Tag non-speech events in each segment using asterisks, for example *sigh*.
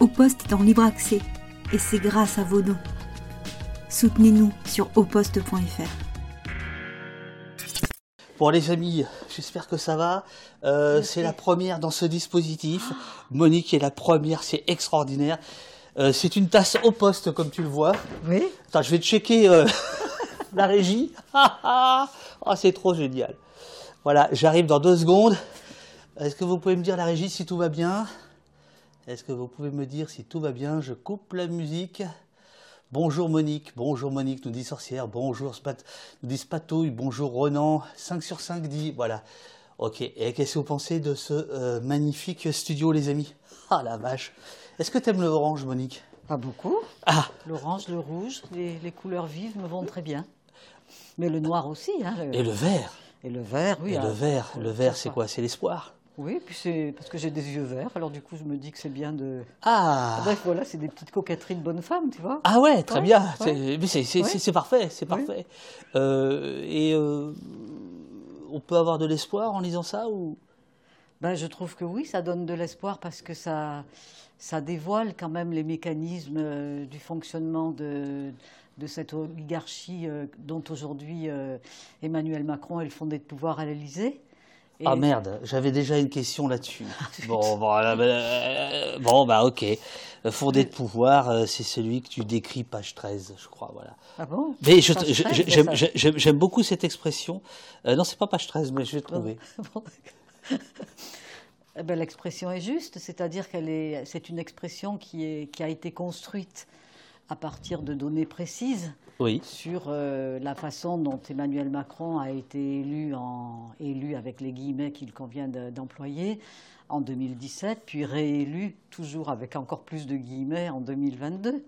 Au Poste est en libre accès et c'est grâce à vos dons. Soutenez-nous sur auposte.fr. Bon les amis, j'espère que ça va. Euh, c'est la première dans ce dispositif. Monique est la première, c'est extraordinaire. Euh, c'est une tasse au poste comme tu le vois. Oui. Attends, je vais checker euh, *laughs* la régie. *laughs* Ah, c'est trop génial. Voilà, j'arrive dans deux secondes. Est-ce que vous pouvez me dire la régie si tout va bien? Est-ce que vous pouvez me dire si tout va bien? Je coupe la musique. Bonjour Monique, bonjour Monique, nous dit Sorcière, bonjour Spat, nous dit Spatouille, bonjour Ronan, 5 sur 5 dit, voilà. Ok, et qu'est-ce que vous pensez de ce euh, magnifique studio les amis? Ah la vache Est-ce que tu aimes le orange Monique? Pas beaucoup. Ah L'orange, le rouge, les, couleurs vives me vont très bien. Mais le noir aussi. Hein, Et le vert Et le vert, oui. Et le vert, le vert c'est quoi? C'est l'espoir oui, puis c'est parce que j'ai des yeux verts, alors du coup je me dis que c'est bien de. Ah Bref, voilà, c'est des petites coquetteries de bonne femme, tu vois. Ah ouais, très Ouais, bien. ouais. C'est- parfait, c'est parfait. Euh, et euh, on peut avoir de l'espoir en lisant ça ou? Ben, je trouve que oui, ça donne de l'espoir parce que ça, ça dévoile quand même les mécanismes euh, du fonctionnement de, de cette oligarchie dont aujourd'hui Emmanuel Macron est le fondé de pouvoir à l'Élysée. Et- Ah merde, j'avais déjà une question là-dessus. *laughs* bon, voilà, bah, euh, bon, bah ok. Euh, Fondé de pouvoir, euh, c'est celui que tu décris page 13, je crois, voilà. Ah bon? Mais je- Page je- 13, je- j'aime- beaucoup cette expression. Euh, non, c'est pas page 13, mais je vais trouver. *laughs* Bon, d'accord. *laughs* Eh ben, L'expression est juste, c'est-à-dire qu'elle est, c'est une expression qui, est, qui a été construite à partir de données précises Oui. sur euh, la façon dont Emmanuel Macron a été élu, en, élu avec les guillemets qu'il convient de- d'employer en 2017, puis réélu toujours avec encore plus de guillemets en 2022.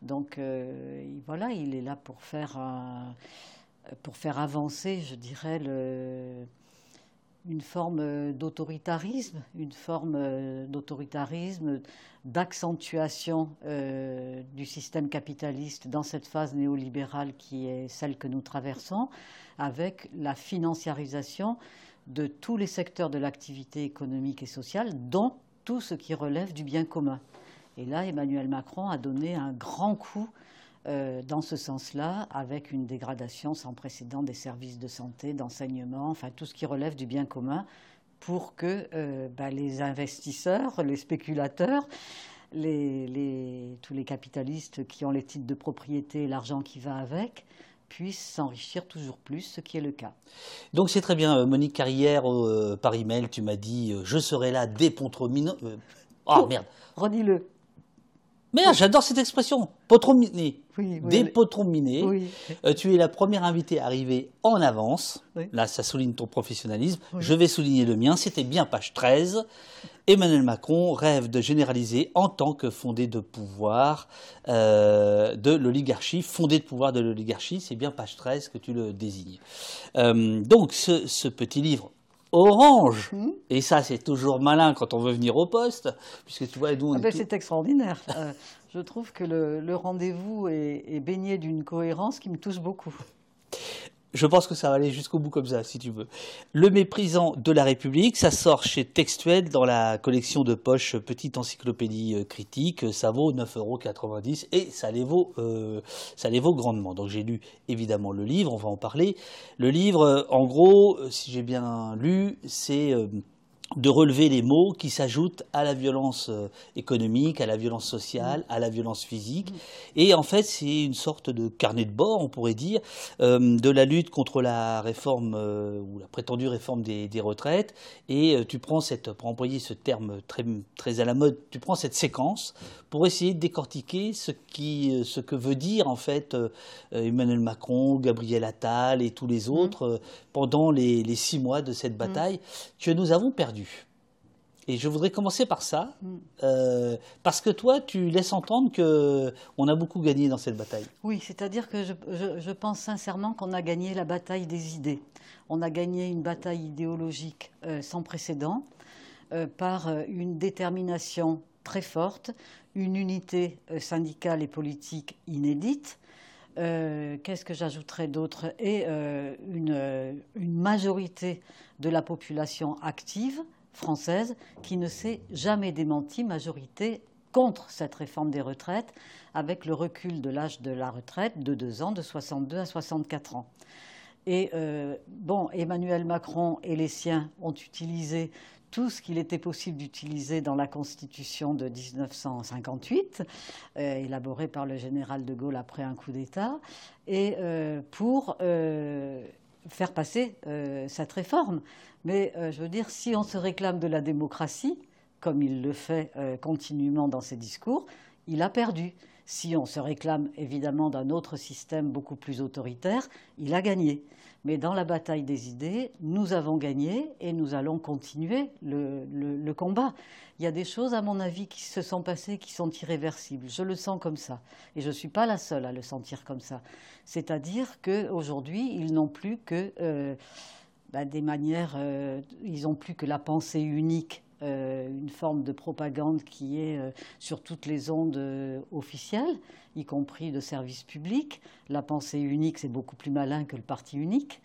Donc euh, il- voilà, il est là pour faire, un- pour faire avancer, je dirais, le- une forme euh, d'autoritarisme, une forme euh, d'autoritarisme, d'accentuation euh, du système capitaliste dans cette phase néolibérale qui est celle que nous traversons, avec la financiarisation de tous les secteurs de l'activité économique et sociale, dont tout ce qui relève du bien commun. Et là, Emmanuel Macron a donné un grand coup euh, dans ce sens-là, avec une dégradation sans précédent des services de santé, d'enseignement, enfin tout ce qui relève du bien commun, pour que euh, bah, les investisseurs, les spéculateurs, les- les- tous les capitalistes qui ont les titres de propriété et l'argent qui va avec, puissent s'enrichir toujours plus, ce qui est le cas. Donc c'est très bien, euh, Monique Carrière, euh, par email, tu m'as dit euh, je serai là dès Pontromino. Euh, oh Oh. merde, Redis-le. Merde, j'adore cette expression. Potrominé. Oui, allez. Potrominé. Oui. Euh, tu es la première invitée à arriver en avance. Oui. Là, ça souligne ton professionnalisme. Je vais souligner le mien. C'était bien page 13. Emmanuel Macron rêve de généraliser en tant que fondé de pouvoir euh, de l'oligarchie. Fondé de pouvoir de l'oligarchie, c'est bien page 13 que tu le désignes. Euh, donc, ce, ce petit livre orange, Hmm. et ça c'est toujours malin quand on veut venir au poste, puisque tu vois, nous on Ah est ben, tout- c'est extraordinaire. *laughs* Euh, je trouve que le, le rendez-vous est, est baigné d'une cohérence qui me touche beaucoup. Je pense que ça va aller jusqu'au bout comme ça, si tu veux. Le méprisant de la République, ça sort chez Textuel dans la collection de poche Petite Encyclopédie euh, Critique. Ça vaut 9,90 euros et ça les vaut, euh, ça les vaut grandement. Donc j'ai lu évidemment le livre, on va en parler. Le livre, euh, en gros, euh, si j'ai bien lu, c'est euh, de relever les mots qui s'ajoutent à la violence euh, économique, à la violence sociale, à la violence physique. Et en fait, c'est une sorte de carnet de bord, on pourrait dire, euh, de la lutte contre la réforme euh, ou la prétendue réforme des, des retraites. Et euh, tu prends cette, pour employer ce terme très, très à la mode, tu prends cette séquence pour essayer de décortiquer ce, qui, ce que veut dire en fait Emmanuel Macron, Gabriel Attal et tous les autres euh, pendant les, les six mois de cette bataille que nous avons perdue. Et je voudrais commencer par ça, Mm. euh, parce que toi, tu laisses entendre que on a beaucoup gagné dans cette bataille. Oui, c'est-à-dire que je, je- je pense sincèrement qu'on a gagné la bataille des idées. On a gagné une bataille idéologique euh, sans précédent euh, par une détermination très forte, une unité syndicale et politique inédite. Qu'est-ce que j'ajouterais d'autre? Et une, une majorité de la population active française qui ne s'est jamais démentie, majorité contre cette réforme des retraites avec le recul de l'âge de la retraite de deux ans, de 62 à 64 ans. Et euh, bon, Emmanuel Macron et les siens ont utilisé tout ce qu'il était possible d'utiliser dans la Constitution de 1958, euh, élaborée par le général de Gaulle après un coup d'État, et euh, pour faire passer cette réforme. Mais je veux dire, si on se réclame de la démocratie, comme il le fait continuellement dans ses discours, il a perdu. Si on se réclame évidemment d'un autre système beaucoup plus autoritaire, il a gagné. Mais dans la bataille des idées, nous avons gagné et nous allons continuer le, combat. Il y a des choses, à mon avis, qui se sont passées qui sont irréversibles. Je le sens comme ça. Et je ne suis pas la seule à le sentir comme ça. C'est-à-dire qu'aujourd'hui, ils n'ont plus que euh, bah, des manières, euh, ils n'ont plus que la pensée unique une forme de propagande qui est euh, sur toutes les ondes euh, officielles, y compris de services publics. La pensée unique, c'est beaucoup plus malin que le parti unique.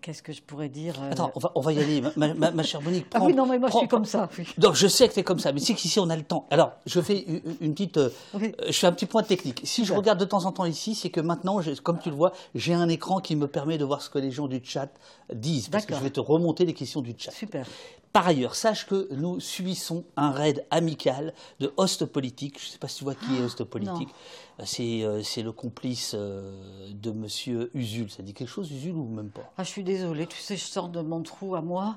Qu'est-ce que je pourrais dire Attends, on va, y aller. Ma, chère Monique, ah oui, non, mais moi je suis comme ça. Donc je sais que tu es comme ça, mais c'est qu'ici on a le temps. Alors, je fais une, petite. Je fais un petit point technique. Si je regarde de temps en temps ici, c'est que maintenant, comme tu le vois, j'ai un écran qui me permet de voir ce que les gens du chat disent. Parce que je vais te remonter les questions du chat. Super. Par ailleurs, sache que nous subissons un raid amical de host politique. Je ne sais pas si tu vois qui est host politique. Euh, euh, c'est, le complice euh, de Monsieur Usul. Ça dit quelque chose, Usul, ou même pas? Ah, Je suis désolée, tu sais, je sors de mon trou à moi.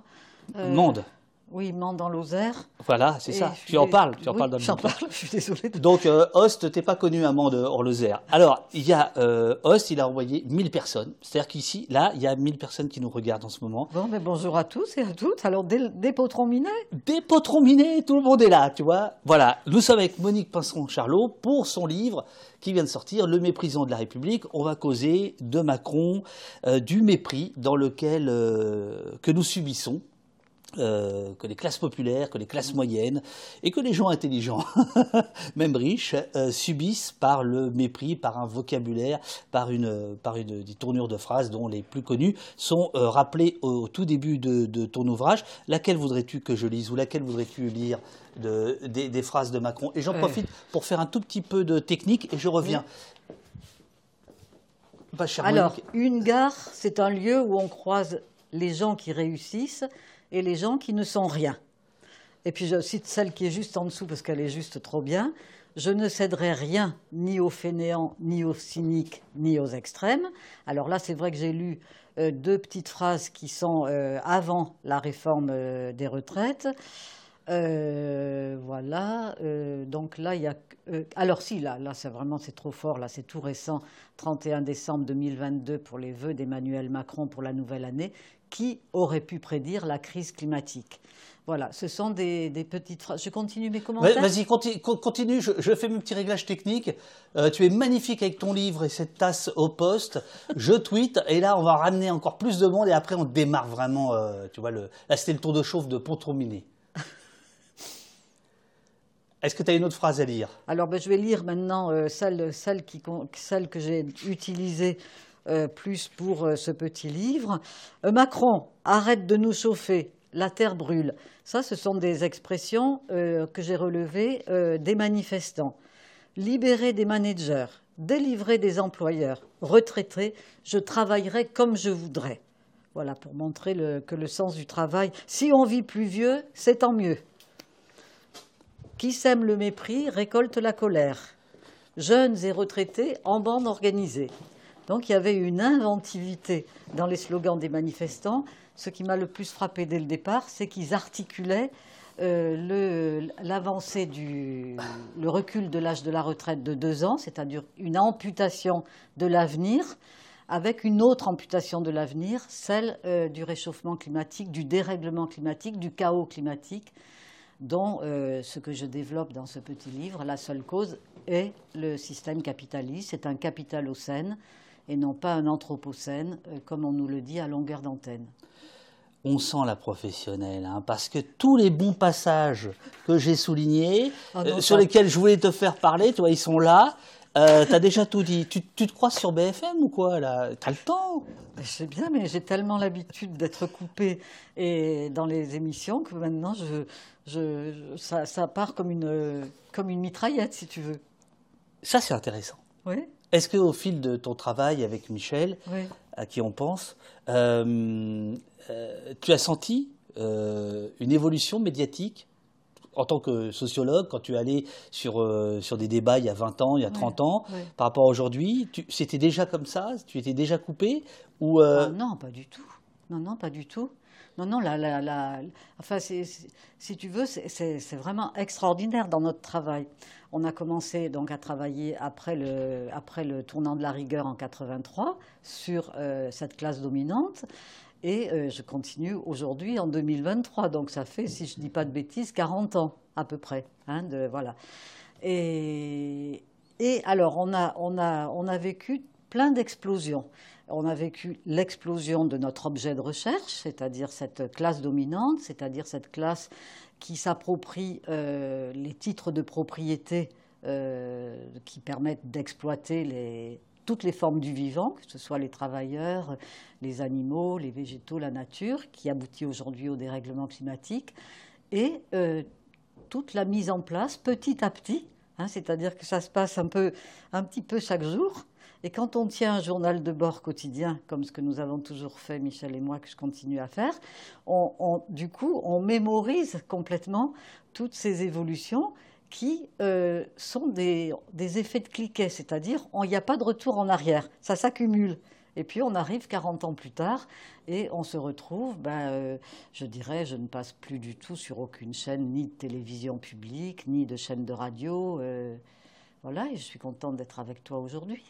Monde oui, Mende dans Lozère. Voilà, c'est ça. Tu en parles, tu en parles dans J'en parle, *laughs* je suis désolée. Donc, euh, Host, t'es pas connu à Mende Lozère. Alors, il y a euh, Host, il a envoyé 1000 personnes. C'est-à-dire qu'ici, là, il y a 1000 personnes qui nous regardent en ce moment. Bon, mais bonjour à tous et à toutes. Alors, des, des potrons minés Des potrons minés, tout le monde est là, tu vois. Voilà, nous sommes avec Monique Pinson-Charlot pour son livre qui vient de sortir, Le méprisant de la République. On va causer de Macron, euh, du mépris dans lequel que nous subissons euh, que les classes populaires, que les classes moyennes et que les gens intelligents, *laughs* même riches, euh, subissent par le mépris, par un vocabulaire, par une, par une des tournures de phrases dont les plus connues sont euh, rappelées au, tout début de, ton ouvrage. Laquelle voudrais-tu que je lise ou laquelle voudrais-tu lire de, des, phrases de Macron? Et j'en profite pour faire un tout petit peu de technique et je reviens. Alors, une gare, c'est un lieu où on croise les gens qui réussissent et les gens qui ne sont rien. Et puis je cite celle qui est juste en dessous parce qu'elle est juste trop bien. Je ne céderai rien ni aux fainéants, ni aux cyniques, ni aux extrêmes. Alors là, c'est vrai que j'ai lu euh, deux petites phrases qui sont euh, avant la réforme euh, des retraites. voilà. donc là, il y a. alors si, là, là, c'est vraiment c'est trop fort. Là, c'est tout récent. 31 décembre 2022 pour les vœux d'Emmanuel Macron pour la nouvelle année qui aurait pu prédire la crise climatique voilà, ce sont des, petites phrases. Je continue mes commentaires. Vas-y, continue, Je, fais mes petits réglages techniques. Euh, tu es magnifique avec ton livre et cette tasse au poste. Je tweete et là, on va ramener encore plus de monde et après, on démarre vraiment. Euh, tu vois, le, là, c'était le tour de chauffe de Pontrominé. *laughs* Est-ce que tu as une autre phrase à lire? Alors, ben, je vais lire maintenant euh, celle, qui, celle que j'ai utilisée euh, plus pour euh, ce petit livre. Euh, Macron, arrête de nous chauffer, la terre brûle. Ça, ce sont des expressions que j'ai relevées des manifestants. Libérer des managers, délivrer des employeurs, retraités, je travaillerai comme je voudrais. Voilà, pour montrer que le sens du travail, si on vit plus vieux, c'est tant mieux. Qui sème le mépris récolte la colère. Jeunes et retraités en bande organisée. Donc il y avait une inventivité dans les slogans des manifestants. Ce qui m'a le plus frappé dès le départ, c'est qu'ils articulaient euh, l'avancée du le recul de l'âge de la retraite de deux ans, c'est-à-dire une amputation de l'avenir, avec une autre amputation de l'avenir, celle euh, du réchauffement climatique, du dérèglement climatique, du chaos climatique, dont euh, ce que je développe dans ce petit livre, la seule cause est le système capitaliste. C'est un capitalocène et non pas un anthropocène, euh, comme on nous le dit à longueur d'antenne. On sent la professionnelle, hein, parce que tous les bons passages que j'ai soulignés, ah euh, sur lesquels je voulais te faire parler, toi, ils sont là. Euh, T'as déjà tout dit. Tu, tu, te crois sur BFM ou quoi là? T'as le temps? Je sais bien, mais j'ai tellement l'habitude d'être coupée et dans les émissions que maintenant, je, je, ça, ça, part comme une, comme une mitraillette, si tu veux. Ça, c'est intéressant. Oui. Est-ce qu'au fil de ton travail avec Michel, oui. à qui on pense, euh, euh, tu as senti euh, une évolution médiatique en tant que sociologue, quand tu allais sur, sur des débats il y a 20 ans, il y a 30 ans, par rapport à aujourd'hui, c'était déjà comme ça Tu étais déjà coupé ou ah, Non, pas du tout. Non, non, pas du tout. Non, non, la, la, la, enfin, si tu veux, c'est vraiment extraordinaire dans notre travail. On a commencé donc à travailler après le, après le tournant de la rigueur en 83 sur euh, cette classe dominante. Et euh, je continue aujourd'hui en 2023. Donc ça fait, si je ne dis pas de bêtises, 40 ans à peu près. Hein, de, voilà. Et, et alors, on a, on, a, on a vécu plein d'explosions. On a vécu l'explosion de notre objet de recherche, c'est-à-dire cette classe dominante, c'est-à-dire cette classe qui s'approprie euh, les titres de propriété euh, qui permettent d'exploiter toutes les formes du vivant, que ce soit les travailleurs, les animaux, les végétaux, la nature, qui aboutit aujourd'hui au dérèglement climatique, et euh, toute la mise en place petit à petit, hein, c'est-à-dire que ça se passe un, peu, un petit peu chaque jour. Et quand on tient un journal de bord quotidien, comme ce que nous avons toujours fait, Michel et moi, que je continue à faire, du coup, on mémorise complètement toutes ces évolutions qui euh, sont des, des, effets de cliquet, c'est-à-dire il n'y a pas de retour en arrière, ça s'accumule. Et puis on arrive 40 ans plus tard et on se retrouve, ben, euh, je dirais, je ne passe plus du tout sur aucune chaîne, ni de télévision publique, ni de chaîne de radio. Euh, voilà, et je suis contente d'être avec toi aujourd'hui.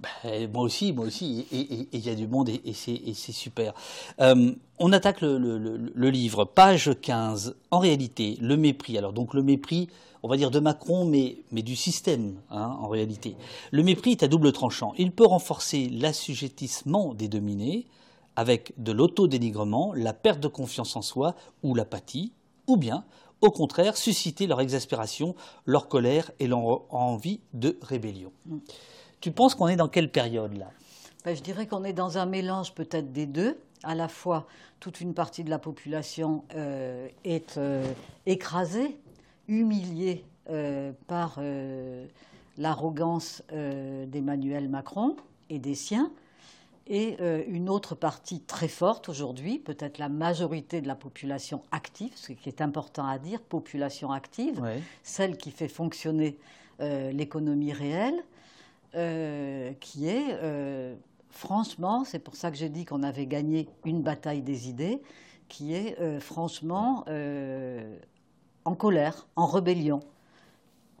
Ben, moi aussi, moi aussi, et il y a du monde et, c'est super. Euh, on attaque le, livre, page 15. En réalité, le mépris. Alors donc le mépris, on va dire de Macron, mais, mais du système, hein, en réalité. Le mépris est à double tranchant. Il peut renforcer l'assujettissement des dominés avec de l'autodénigrement, la perte de confiance en soi ou l'apathie, ou bien au contraire, susciter leur exaspération, leur colère et leur envie de rébellion. Mm. Tu penses qu'on est dans quelle période là? Ben, Je dirais qu'on est dans un mélange peut-être des deux. À la fois, toute une partie de la population euh, est euh, écrasée, humiliée euh, par l'arrogance d'Emmanuel Macron et des siens et euh, une autre partie très forte aujourd'hui, peut-être la majorité de la population active, ce qui est important à dire, population active, ouais. celle qui fait fonctionner euh, l'économie réelle, euh, qui est, franchement, c'est pour ça que j'ai dit qu'on avait gagné une bataille des idées, qui est franchement en colère, en rébellion,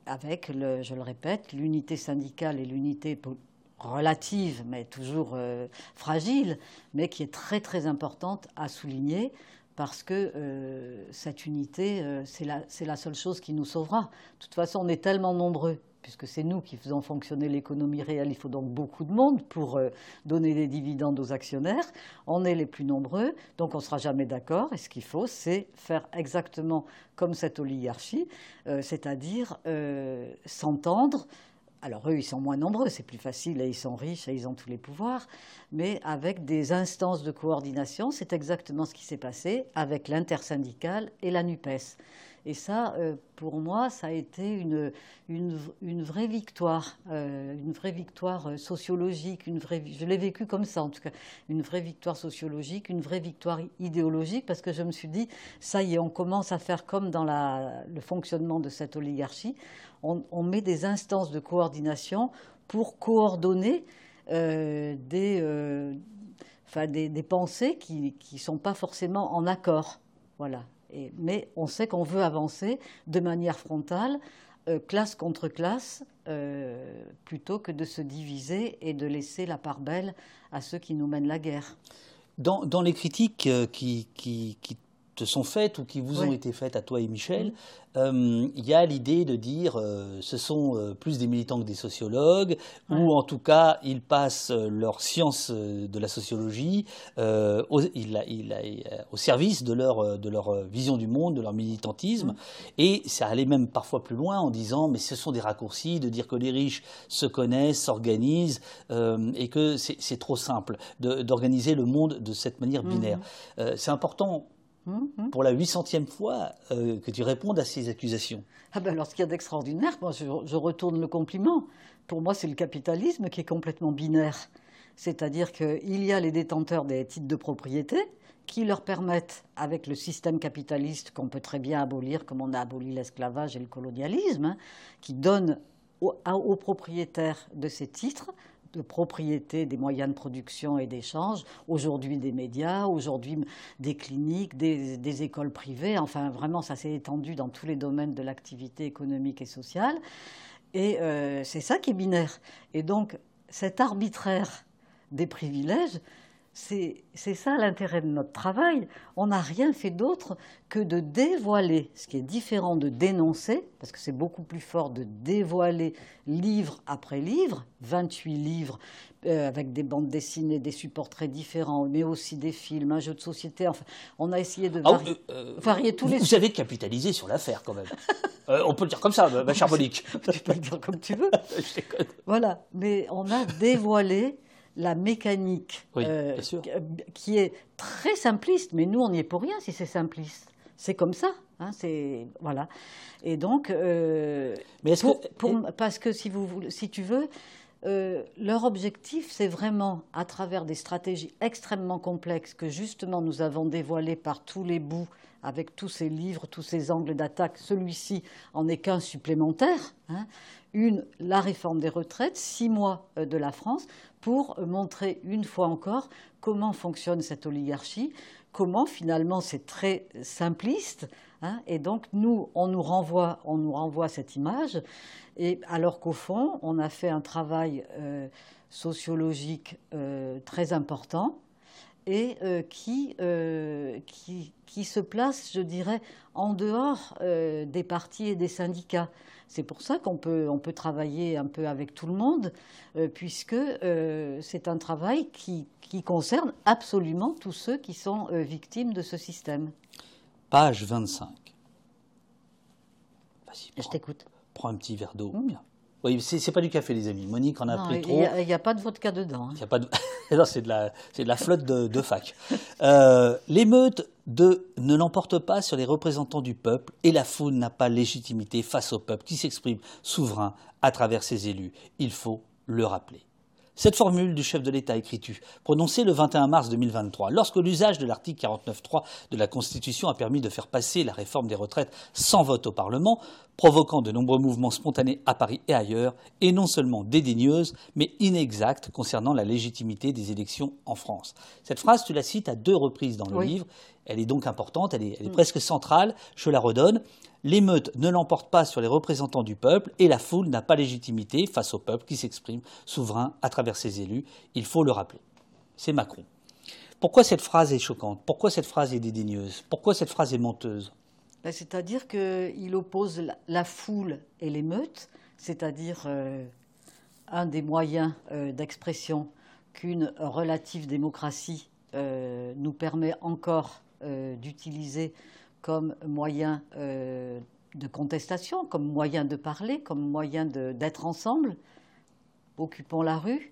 avec, le, je le répète, l'unité syndicale et l'unité relative, mais toujours euh, fragile, mais qui est très très importante à souligner parce que euh, cette unité, euh, c'est la, seule chose qui nous sauvera. De toute façon, on est tellement nombreux, puisque c'est nous qui faisons fonctionner l'économie réelle, il faut donc beaucoup de monde pour donner des dividendes aux actionnaires. On est les plus nombreux, donc on ne sera jamais d'accord, et ce qu'il faut, c'est faire exactement comme cette oligarchie, c'est-à-dire s'entendre alors eux, ils sont moins nombreux, c'est plus facile, et ils sont riches, et ils ont tous les pouvoirs, mais avec des instances de coordination, c'est exactement ce qui s'est passé avec l'intersyndicale et la NUPES. Et ça, euh, pour moi, ça a été une, une, vraie victoire, euh, une vraie victoire sociologique, une vraie, je l'ai vécu comme ça en tout cas, une vraie victoire sociologique, une vraie victoire idéologique, parce que je me suis dit, ça y est, on commence à faire comme dans le fonctionnement de cette oligarchie, on, met des instances de coordination pour coordonner euh, des, euh, des, des, pensées qui ne sont pas forcément en accord. Voilà. Mais on sait qu'on veut avancer de manière frontale, euh, classe contre classe, euh, plutôt que de se diviser et de laisser la part belle à ceux qui nous mènent la guerre. Dans, les critiques qui, qui te sont faites ou qui vous ont été faites à toi et Michel, euh, il y a l'idée de dire euh, ce sont euh, plus des militants que des sociologues, ou en tout cas ils passent leur science de la sociologie au, au, service de leur, de leur vision du monde, de leur militantisme. Mm. Et ça allait même parfois plus loin en disant mais ce sont des raccourcis de dire que les riches se connaissent, s'organisent, et que c'est trop simple d'organiser le monde de cette manière binaire. Mm. c'est important Hum. pour la 800e fois euh, que tu répondes à ces accusations. Ah ben alors, ce qu'il y a d'extraordinaire, moi je, retourne le compliment. Pour moi, c'est le capitalisme qui est complètement binaire. C'est-à-dire qu'il y a les détenteurs des titres de propriété qui leur permettent, avec le système capitaliste qu'on peut très bien abolir, comme on a aboli l'esclavage et le colonialisme, hein, qui donnent aux propriétaires de ces titres de propriété des moyens de production et d'échange, aujourd'hui des médias, aujourd'hui des cliniques, des, écoles privées, enfin vraiment ça s'est étendu dans tous les domaines de l'activité économique et sociale. Et euh, c'est ça qui est binaire. Et donc cet arbitraire des privilèges, c'est ça l'intérêt de notre travail. On n'a rien fait d'autre que de dévoiler, ce qui est différent de dénoncer, parce que c'est beaucoup plus fort de dévoiler livre après livre, 28 livres euh, avec des bandes dessinées, des supports très différents, mais aussi des films, un jeu de société. Enfin, on a essayé de ah, euh, euh, varier tous les. Vous avez capitalisé sur l'affaire quand même. *laughs* on peut le dire comme ça, ma chère *laughs* Monique. tu peux le dire comme tu veux. *laughs* voilà, mais on a dévoilé la mécanique euh, qui est très simpliste, mais nous on n'y est pour rien si c'est simpliste. C'est comme ça, hein, c'est voilà. Et donc, euh, mais parce que si vous si tu veux, euh, leur objectif, c'est vraiment, à travers des stratégies extrêmement complexes que justement nous avons dévoilées par tous les bouts, avec tous ces livres, tous ces angles d'attaque, celui-ci en est qu'un supplémentaire. Hein. Une, la réforme des retraites, six mois de la France, pour montrer une fois encore comment fonctionne cette oligarchie, comment finalement c'est très simpliste. Hein, et donc nous, on nous renvoie, on nous renvoie cette image, et alors qu'au fond, on a fait un travail euh, sociologique euh, très important et euh, qui, qui, qui, se place, je dirais, en dehors des partis et des syndicats. C'est pour ça qu'on peut, on peut travailler un peu avec tout le monde, euh, puisque euh, c'est un travail qui, qui, concerne absolument tous ceux qui sont euh, victimes de ce système. Page 25. Je t'écoute. Prends un petit verre d'eau. Mmh. Oui, c'est pas du café, les amis. Monique en a pris trop. Il n'y a, pas de vodka dedans. Hein. a pas de... *laughs* c'est de, la, de la flotte de, fac. Euh, l'émeute de ne l'emporte pas sur les représentants du peuple et la foule n'a pas légitimité face au peuple qui s'exprime souverain à travers ses élus. Il faut le rappeler. Cette formule du chef de l'État, écrit-tu, prononcée le 21 mars 2023, lorsque l'usage de l'article 49.3 de la Constitution a permis de faire passer la réforme des retraites sans vote au Parlement, provoquant de nombreux mouvements spontanés à Paris et ailleurs, est non seulement dédaigneuse, mais inexacte concernant la légitimité des élections en France. Cette phrase, tu la cites à deux reprises dans le livre, elle est donc importante, elle est, mm. presque centrale, je la redonne. L'émeute ne l'emporte pas sur les représentants du peuple et la foule n'a pas légitimité face au peuple qui s'exprime souverain à travers ses élus. Il faut le rappeler. C'est Macron. Pourquoi cette phrase est choquante? Pourquoi cette phrase est dédaigneuse? Pourquoi cette phrase est menteuse? Ben, C'est-à-dire qu'il oppose la foule et l'émeute, c'est-à-dire euh, un des moyens euh, d'expression qu'une relative démocratie euh, nous permet encore d'utiliser comme moyen de contestation, comme moyen de parler, comme moyen d'être ensemble, occupons la rue.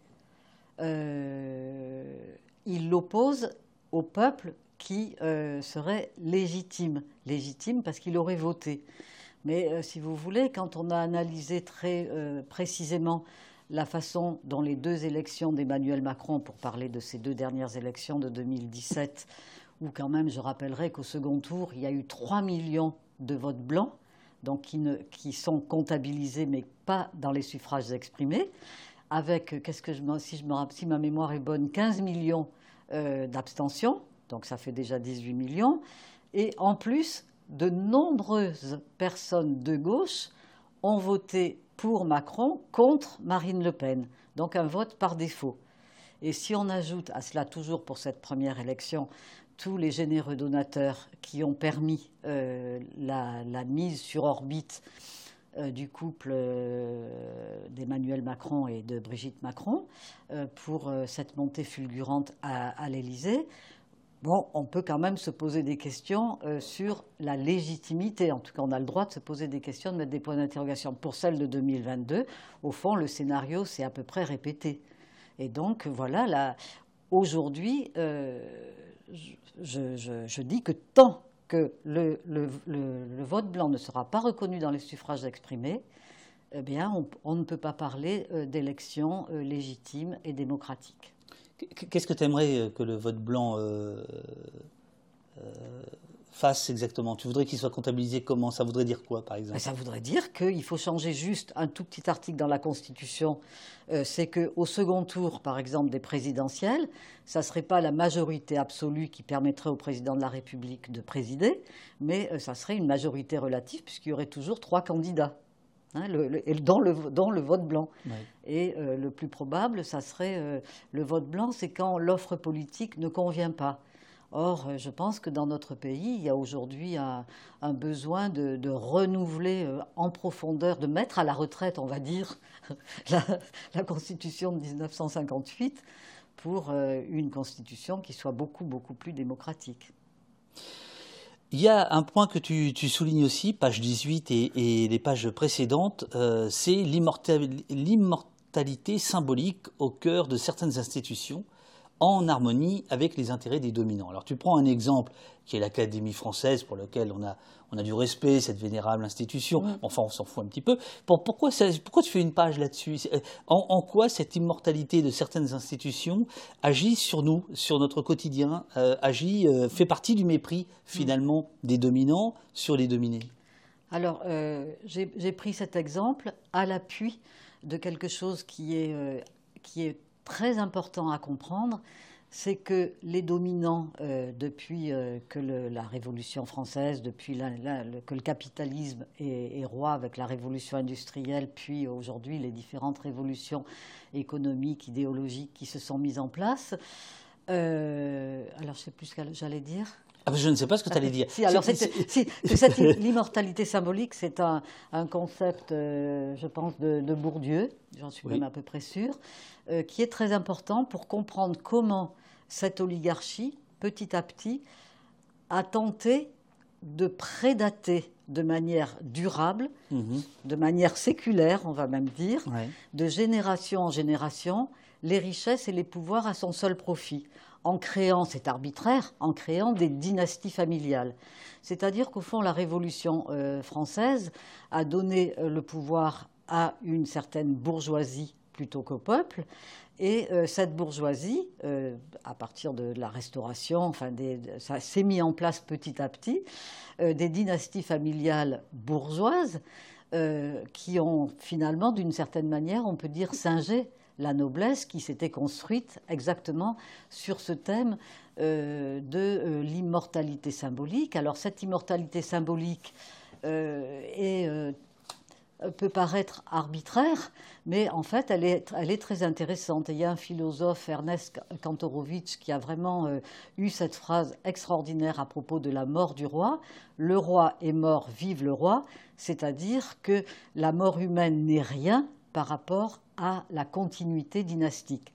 Il l'oppose au peuple qui euh, serait légitime, légitime parce qu'il aurait voté. Mais si vous voulez, quand on a analysé très précisément la façon dont les deux élections d'Emmanuel Macron, pour parler de ces deux dernières élections de 2017, où quand même, je rappellerai qu'au second tour, il y a eu 3 millions de votes blancs, donc qui, ne, qui sont comptabilisés, mais pas dans les suffrages exprimés, avec, qu'est-ce que si, je si ma mémoire est bonne, 15 millions euh, d'abstentions, donc ça fait déjà 18 millions, et en plus, de nombreuses personnes de gauche ont voté pour Macron contre Marine Le Pen, donc un vote par défaut. Et si on ajoute à cela, toujours pour cette première élection, tous les généreux donateurs qui ont permis la, la, mise sur orbite euh, du couple euh, d'Emmanuel Macron et de Brigitte Macron euh, pour cette montée fulgurante à, l'Élysée. Bon, on peut quand même se poser des questions sur la légitimité. En tout cas, on a le droit de se poser des questions, de mettre des points d'interrogation. Pour celle de 2022, au fond, le scénario s'est à peu près répété. Et donc, voilà, aujourd'hui, je, dis que tant que le, vote blanc ne sera pas reconnu dans les suffrages exprimés, eh bien, on, ne peut pas parler euh, d'élections euh, légitimes et démocratiques. Qu'est-ce que tu aimerais euh, que le vote blanc fasse exactement? Tu voudrais qu'il soit comptabilisé comment? Ça voudrait dire quoi, par exemple? Ça voudrait dire qu'il faut changer juste un tout petit article dans la Constitution. Euh, c'est qu'au second tour, par exemple, des présidentielles, ça ne serait pas la majorité absolue qui permettrait au président de la République de présider, mais euh, ça serait une majorité relative, puisqu'il y aurait toujours trois candidats. Hein, dans, le, le, vote blanc. Et euh, le plus probable, ça serait le vote blanc, c'est quand l'offre politique ne convient pas. Or, euh, je pense que dans notre pays, il y a aujourd'hui un, besoin de, renouveler euh, en profondeur, de mettre à la retraite, on va dire, *laughs* la, Constitution de 1958 pour euh, une Constitution qui soit beaucoup, beaucoup plus démocratique. Il y a un point que tu, soulignes aussi, page 18 et, les pages précédentes, c'est l'immortalité symbolique au cœur de certaines institutions en harmonie avec les intérêts des dominants. Alors tu prends un exemple qui est l'Académie française, pour lequel on a, on a du respect, cette vénérable institution, enfin on s'en fout un petit peu. pourquoi, pourquoi tu fais une page là-dessus? Euh, en, quoi cette immortalité de certaines institutions agit sur nous, sur notre quotidien, euh, agit, euh, fait partie du mépris finalement des dominants sur les dominés? Alors j'ai pris cet exemple à l'appui de quelque chose qui est, qui est très important à comprendre, c'est que les dominants, euh, depuis euh, que la Révolution française, depuis que le capitalisme est, roi avec la Révolution industrielle, puis aujourd'hui les différentes révolutions économiques, idéologiques qui se sont mises en place. Euh, alors, je sais plus ce que j'allais dire. Ah, je ne sais pas ce que tu allais dire. Si, alors l'immortalité symbolique, c'est un, concept, je pense, de, Bourdieu, j'en suis même à peu près sûr, euh, qui est très important pour comprendre comment cette oligarchie, petit à petit, a tenté de prédater de manière durable, mhm. de manière séculaire, on va même dire, de génération en génération, les richesses et les pouvoirs à son seul profit, en créant, c'est arbitraire, en créant des dynasties familiales. C'est-à-dire qu'au fond, la Révolution euh, française a donné euh, le pouvoir à une certaine bourgeoisie plutôt qu'au peuple. Et euh, cette bourgeoisie, à partir de la Restauration, enfin ça s'est mis en place petit à petit, des dynasties familiales bourgeoises qui ont finalement, d'une certaine manière, on peut dire, singé la noblesse qui s'était construite exactement sur ce thème de l'immortalité symbolique. Alors cette immortalité symbolique euh, peut paraître arbitraire, mais en fait, elle est, très intéressante. il y a un philosophe, Ernest Kantorowicz, qui a vraiment euh, eu cette phrase extraordinaire à propos de la mort du roi. Le roi est mort, vive le roi, c'est-à-dire que la mort humaine n'est rien par rapport à la continuité dynastique.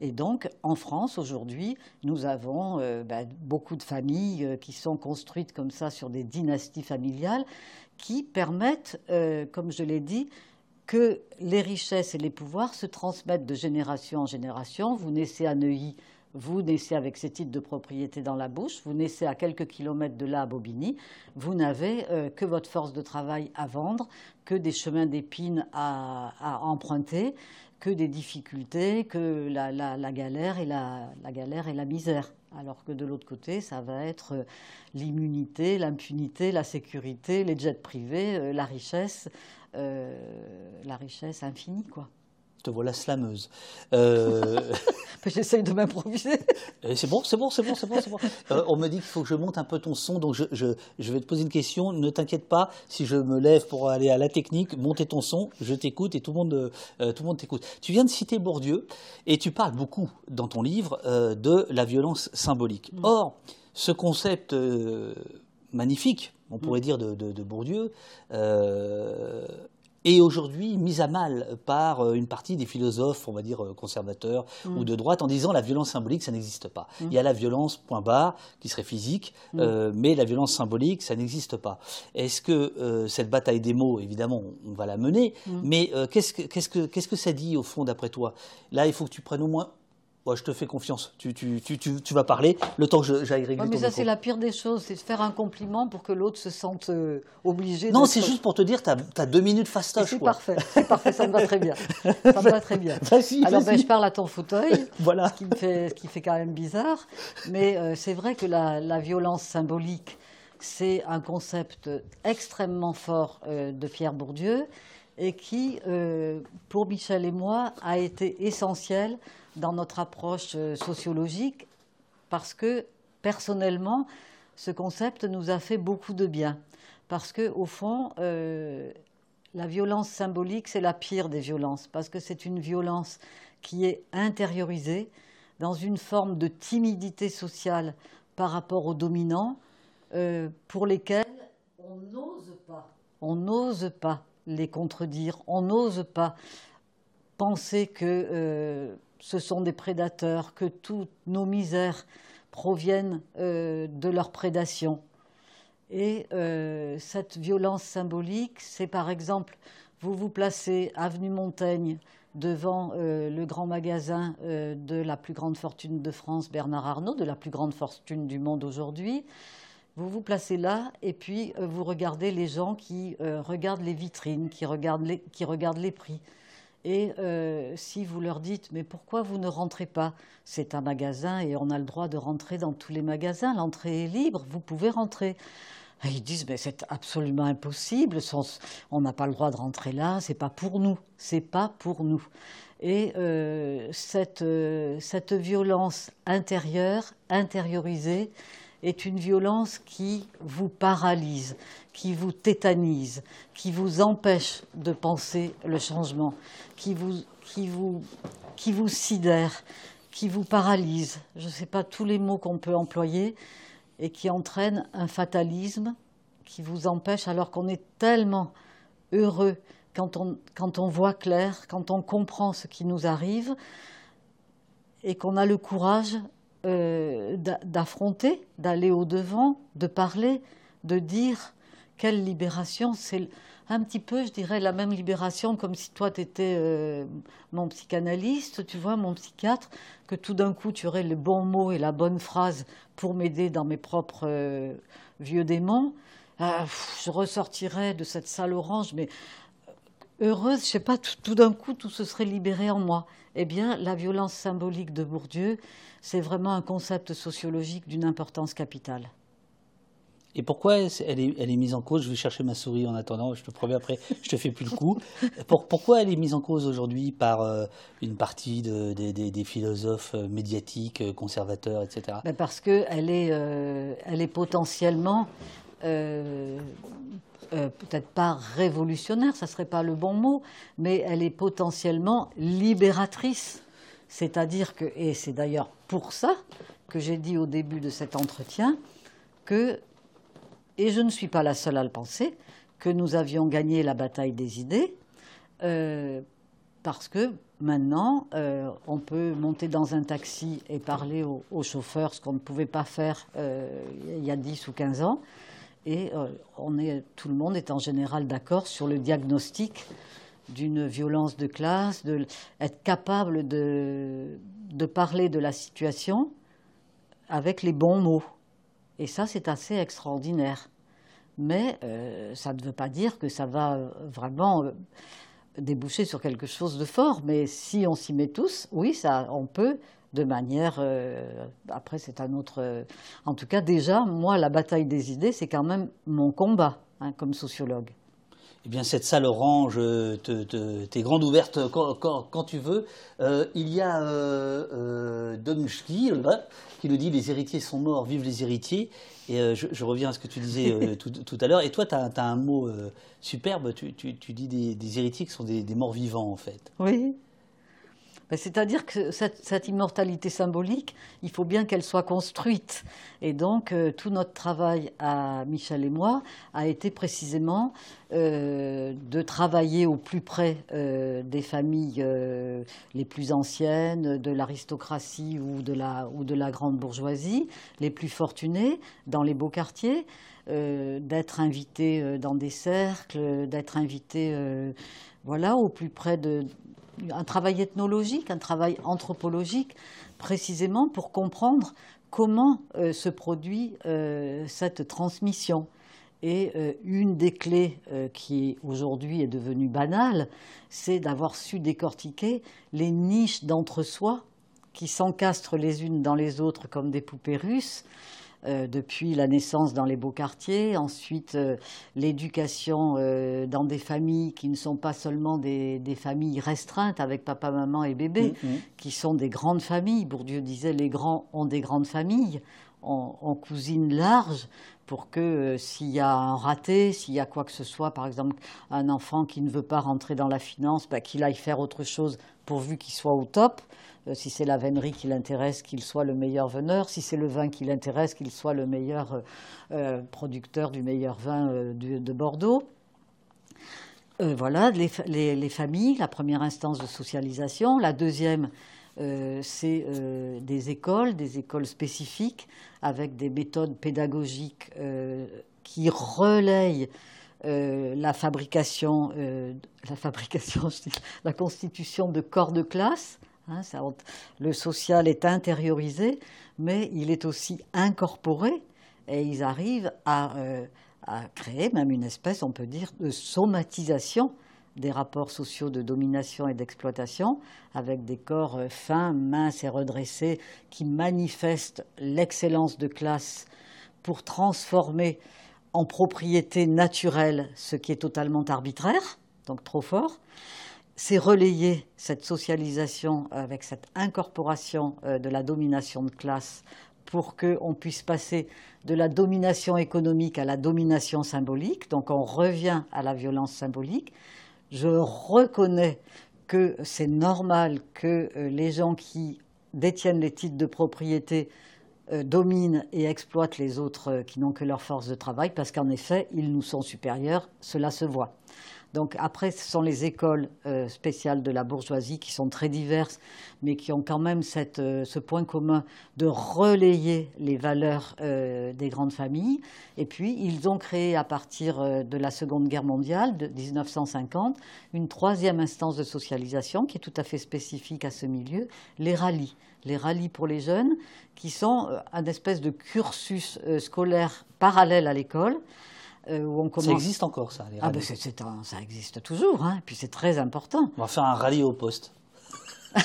Et donc, en France, aujourd'hui, nous avons euh, ben, beaucoup de familles qui sont construites comme ça sur des dynasties familiales qui permettent, euh, comme je l'ai dit, que les richesses et les pouvoirs se transmettent de génération en génération. Vous naissez à Neuilly, vous naissez avec ces titres de propriété dans la bouche, vous naissez à quelques kilomètres de là à Bobigny, vous n'avez euh, que votre force de travail à vendre, que des chemins d'épines à, emprunter, que des difficultés, que la, galère et la galère et la misère alors que de l'autre côté, ça va être euh, l'immunité, l'impunité, la sécurité, les jets privés, euh, la richesse, la richesse infinie, quoi. Te voilà slameuse. *laughs* J'essaye de m'improviser. C'est bon, c'est bon, c'est bon, c'est bon. bon. Euh, on me dit qu'il faut que je monte un peu ton son, donc je, je, je vais te poser une question. Ne t'inquiète pas, si je me lève pour aller à la technique, monter ton son, je t'écoute et tout le monde, euh, tout le monde t'écoute. Tu viens de citer Bourdieu et tu parles beaucoup dans ton livre euh, de la violence symbolique. Mm. Or, ce concept magnifique, on pourrait mm. dire de, de, de Bourdieu, est aujourd'hui mise à mal par euh, une partie des philosophes, on va dire euh, conservateurs ou mm. de droite, en disant la violence symbolique, ça n'existe pas. Mm. Il y a la violence, point barre, qui serait physique, mm. euh, mais la violence symbolique, ça n'existe pas. Est-ce que cette bataille des mots, évidemment, on, va la mener, mais qu'est-ce que, qu'est-ce, que, qu'est-ce que ça dit au fond d'après toi? Là, il faut que tu prennes au moins je te fais confiance. Tu, tu, tu, tu, vas parler le temps que j'aille régler ouais, Mais ça, c'est la pire des choses, c'est de faire un compliment pour que l'autre se sente euh, obligé. Non, c'est juste pour te dire, tu as, deux minutes fastoche. C'est parfait, c'est parfait, ça me va très bien. *laughs* Ça me va très bien. Alors, ben, je parle à ton fauteuil, *laughs* voilà. ce, qui me fait, ce qui fait quand même bizarre. Mais euh, c'est vrai que la, la violence symbolique, c'est un concept extrêmement fort euh, de Pierre Bourdieu et qui, pour Michel et moi, a été essentiel dans notre approche euh, sociologique parce que personnellement, ce concept nous a fait beaucoup de bien. Parce que au fond, euh, la violence symbolique, c'est la pire des violences, parce que c'est une violence qui est intériorisée dans une forme de timidité sociale par rapport aux dominants, euh, pour lesquels on n'ose pas, on n'ose pas les contredire, on n'ose pas penser que ce sont des prédateurs, que toutes nos misères proviennent euh, de leur prédation. Et euh, cette violence symbolique, c'est par exemple, vous vous placez avenue Montaigne devant euh, le grand magasin de la plus grande fortune de France, Bernard Arnault, de la plus grande fortune du monde aujourd'hui. Vous vous placez là et puis vous regardez les gens qui regardent les vitrines, qui regardent qui regardent les prix. Et euh, si vous leur dites, mais pourquoi vous ne rentrez pas? C'est un magasin et on a le droit de rentrer dans tous les magasins, l'entrée est libre, vous pouvez rentrer. ils disent, mais c'est absolument impossible, on n'a pas le droit de rentrer là, c'est pas pour nous, c'est pas pour nous. Et euh, euh, cette violence intérieure, intériorisée, est une violence qui vous paralyse, qui vous tétanise, qui vous empêche de penser le changement, qui vous, qui vous, qui vous sidère, qui vous paralyse. Je ne sais pas tous les mots qu'on peut employer et qui entraîne un fatalisme qui vous empêche alors qu'on est tellement heureux quand on, quand on voit clair, quand on comprend ce qui nous arrive et qu'on a le courage euh, d'affronter, d'aller au-devant, de parler, de dire quelle libération. C'est un petit peu, je dirais, la même libération comme si toi, tu étais euh, mon psychanalyste, tu vois, mon psychiatre, que tout d'un coup, tu aurais le bon mot et la bonne phrase pour m'aider dans mes propres euh, vieux démons. je ressortirais de cette salle orange, mais heureuse, je sais pas, tout d'un coup, tout se serait libéré en moi. Eh bien, la violence symbolique de Bourdieu, c'est vraiment un concept sociologique d'une importance capitale. Et pourquoi elle est, mise en cause? Je vais chercher ma souris en attendant, je te promets après, je te fais plus le coup. *laughs* pourquoi elle est mise en cause aujourd'hui par euh, une partie des philosophes euh, médiatiques, euh, conservateurs, etc. Ben parce qu'elle est, elle est potentiellement, peut-être pas révolutionnaire, ça serait pas le bon mot, mais elle est potentiellement libératrice. C'est-à-dire que, et c'est d'ailleurs pour ça que j'ai dit au début de cet entretien que, et je ne suis pas la seule à le penser, que nous avions gagné la bataille des idées, euh, parce que maintenant, euh, on peut monter dans un taxi et parler au, chauffeur, ce qu'on ne pouvait pas faire euh, il y a 10 ou 15 ans, et est, tout le monde est en général d'accord sur le diagnostic d'une violence de classe, de être capable de, parler de la situation avec les bons mots. Et ça, c'est assez extraordinaire. Mais euh, ça ne veut pas dire que ça va vraiment euh, déboucher sur quelque chose de fort. Mais si on s'y met tous, oui, ça, on peut de manière. Euh, après, c'est un autre. en tout cas, déjà, moi, la bataille des idées, c'est quand même mon combat hein, comme sociologue. eh bien, cette salle orange te, t'est grande ouverte quand, tu veux. il y a euh, qui nous dit les héritiers sont morts, vive les héritiers. Et je, reviens à ce que tu disais *laughs* tout, à l'heure. Et toi, tu as, un mot superbe. Tu, dis des, héritiers qui sont des, des morts vivants, en fait. Oui, c'est-à-dire que cette, immortalité symbolique, il faut bien qu'elle soit construite. Et donc, euh, tout notre travail à Michel et moi a été précisément euh, de travailler au plus près euh, des familles les plus anciennes, de l'aristocratie ou, de la, ou de la grande bourgeoisie, les plus fortunées, dans les beaux quartiers. d'être invité dans des cercles, d'être invité voilà, au plus près de, un travail ethnologique, un travail anthropologique, précisément pour comprendre comment euh, se produit euh, cette transmission. Et euh, une des clés qui aujourd'hui est devenue banale, c'est d'avoir su décortiquer les niches d'entre-soi qui s'encastrent les unes dans les autres comme des poupées russes euh, depuis la naissance dans les beaux quartiers, ensuite euh, l'éducation euh, dans des familles qui ne sont pas seulement des, familles restreintes avec papa, maman et bébé, mm, mm. qui sont des grandes familles. Bourdieu disait les grands ont des grandes familles. On, cousine large pour que s'il y a un raté, s'il y a quoi que ce soit, par exemple un enfant qui ne veut pas rentrer dans la finance, bah, qu'il aille faire autre chose pourvu qu'il soit au top. Euh, si c'est la veinerie qui l'intéresse, qu'il soit le meilleur veneur. Si c'est le vin qui l'intéresse, qu'il soit le meilleur euh, euh, producteur du meilleur vin de Bordeaux. voilà, les, familles, la première instance de socialisation. La deuxième, c'est des écoles, des écoles spécifiques avec des méthodes pédagogiques qui relayent la fabrication, la fabrication, *laughs* la constitution de corps de classe Hein, le social est intériorisé, mais il est aussi incorporé et ils arrivent euh, à, créer même une espèce, on peut dire, de somatisation des rapports sociaux de domination et d'exploitation, avec des corps euh, fins, minces et redressés qui manifestent l'excellence de classe pour transformer en propriété naturelle ce qui est totalement arbitraire, donc trop fort c'est relayer cette socialisation avec cette incorporation euh, de la domination de classe pour qu'on puisse passer de la domination économique à la domination symbolique. Donc on revient à la violence symbolique. Je reconnais que c'est normal que euh, les gens qui détiennent les titres de propriété euh, dominent et exploitent les autres qui n'ont que leur force de travail, parce qu'en effet, ils nous sont supérieurs, cela se voit. Donc après, ce sont les écoles euh, spéciales de la bourgeoisie qui sont très diverses, mais qui ont quand même euh, ce point commun de relayer les valeurs euh, des grandes familles. Et puis, ils ont créé à partir de la Seconde Guerre mondiale, de 1950, une troisième instance de socialisation qui est tout à fait spécifique à ce milieu, les rallyes. Les rallyes pour les jeunes, qui sont un espèce de cursus scolaire parallèle à l'école euh, ça existe encore, ça Ah ben ça existe toujours, hein, puis c'est très important. On va faire un rallye au poste. *laughs*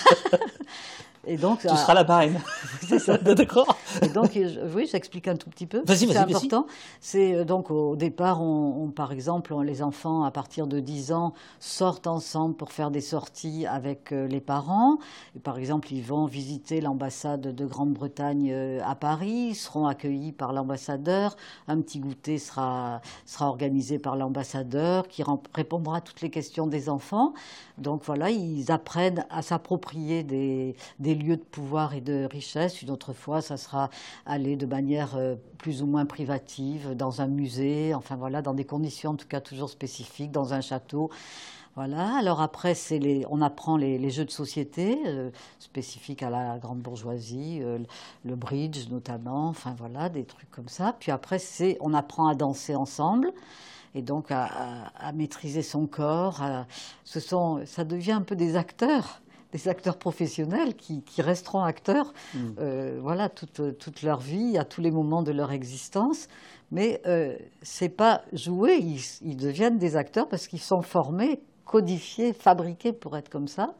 Et donc, tu seras la *laughs* parraine. c'est ça. D'accord. Et donc, oui, j'explique un tout petit peu. Vas-y, vas-y, C'est important. C'est euh, donc au départ, on, par exemple, les enfants à partir de 10 ans sortent ensemble pour faire des sorties avec euh, les parents. Et par exemple, ils vont visiter l'ambassade de Grande-Bretagne euh, à Paris, ils seront accueillis par l'ambassadeur. Un petit goûter sera sera organisé par l'ambassadeur qui répondra à toutes les questions des enfants. Donc voilà, ils apprennent à s'approprier des, des lieux de pouvoir et de richesse. Une autre fois, ça sera aller de manière euh, plus ou moins privative dans un musée, enfin voilà, dans des conditions en tout cas toujours spécifiques, dans un château. Voilà. Alors après, les, on apprend les, jeux de société euh, spécifiques à la grande bourgeoisie, euh, le bridge notamment, enfin voilà, des trucs comme ça. Puis après, on apprend à danser ensemble et donc à, maîtriser son corps. ça devient un peu des acteurs des acteurs professionnels qui, resteront acteurs mm. euh, voilà, toute, toute, leur vie, à tous les moments de leur existence. Mais euh, ce n'est pas jouer, ils, deviennent des acteurs parce qu'ils sont formés, codifiés, fabriqués pour être comme ça.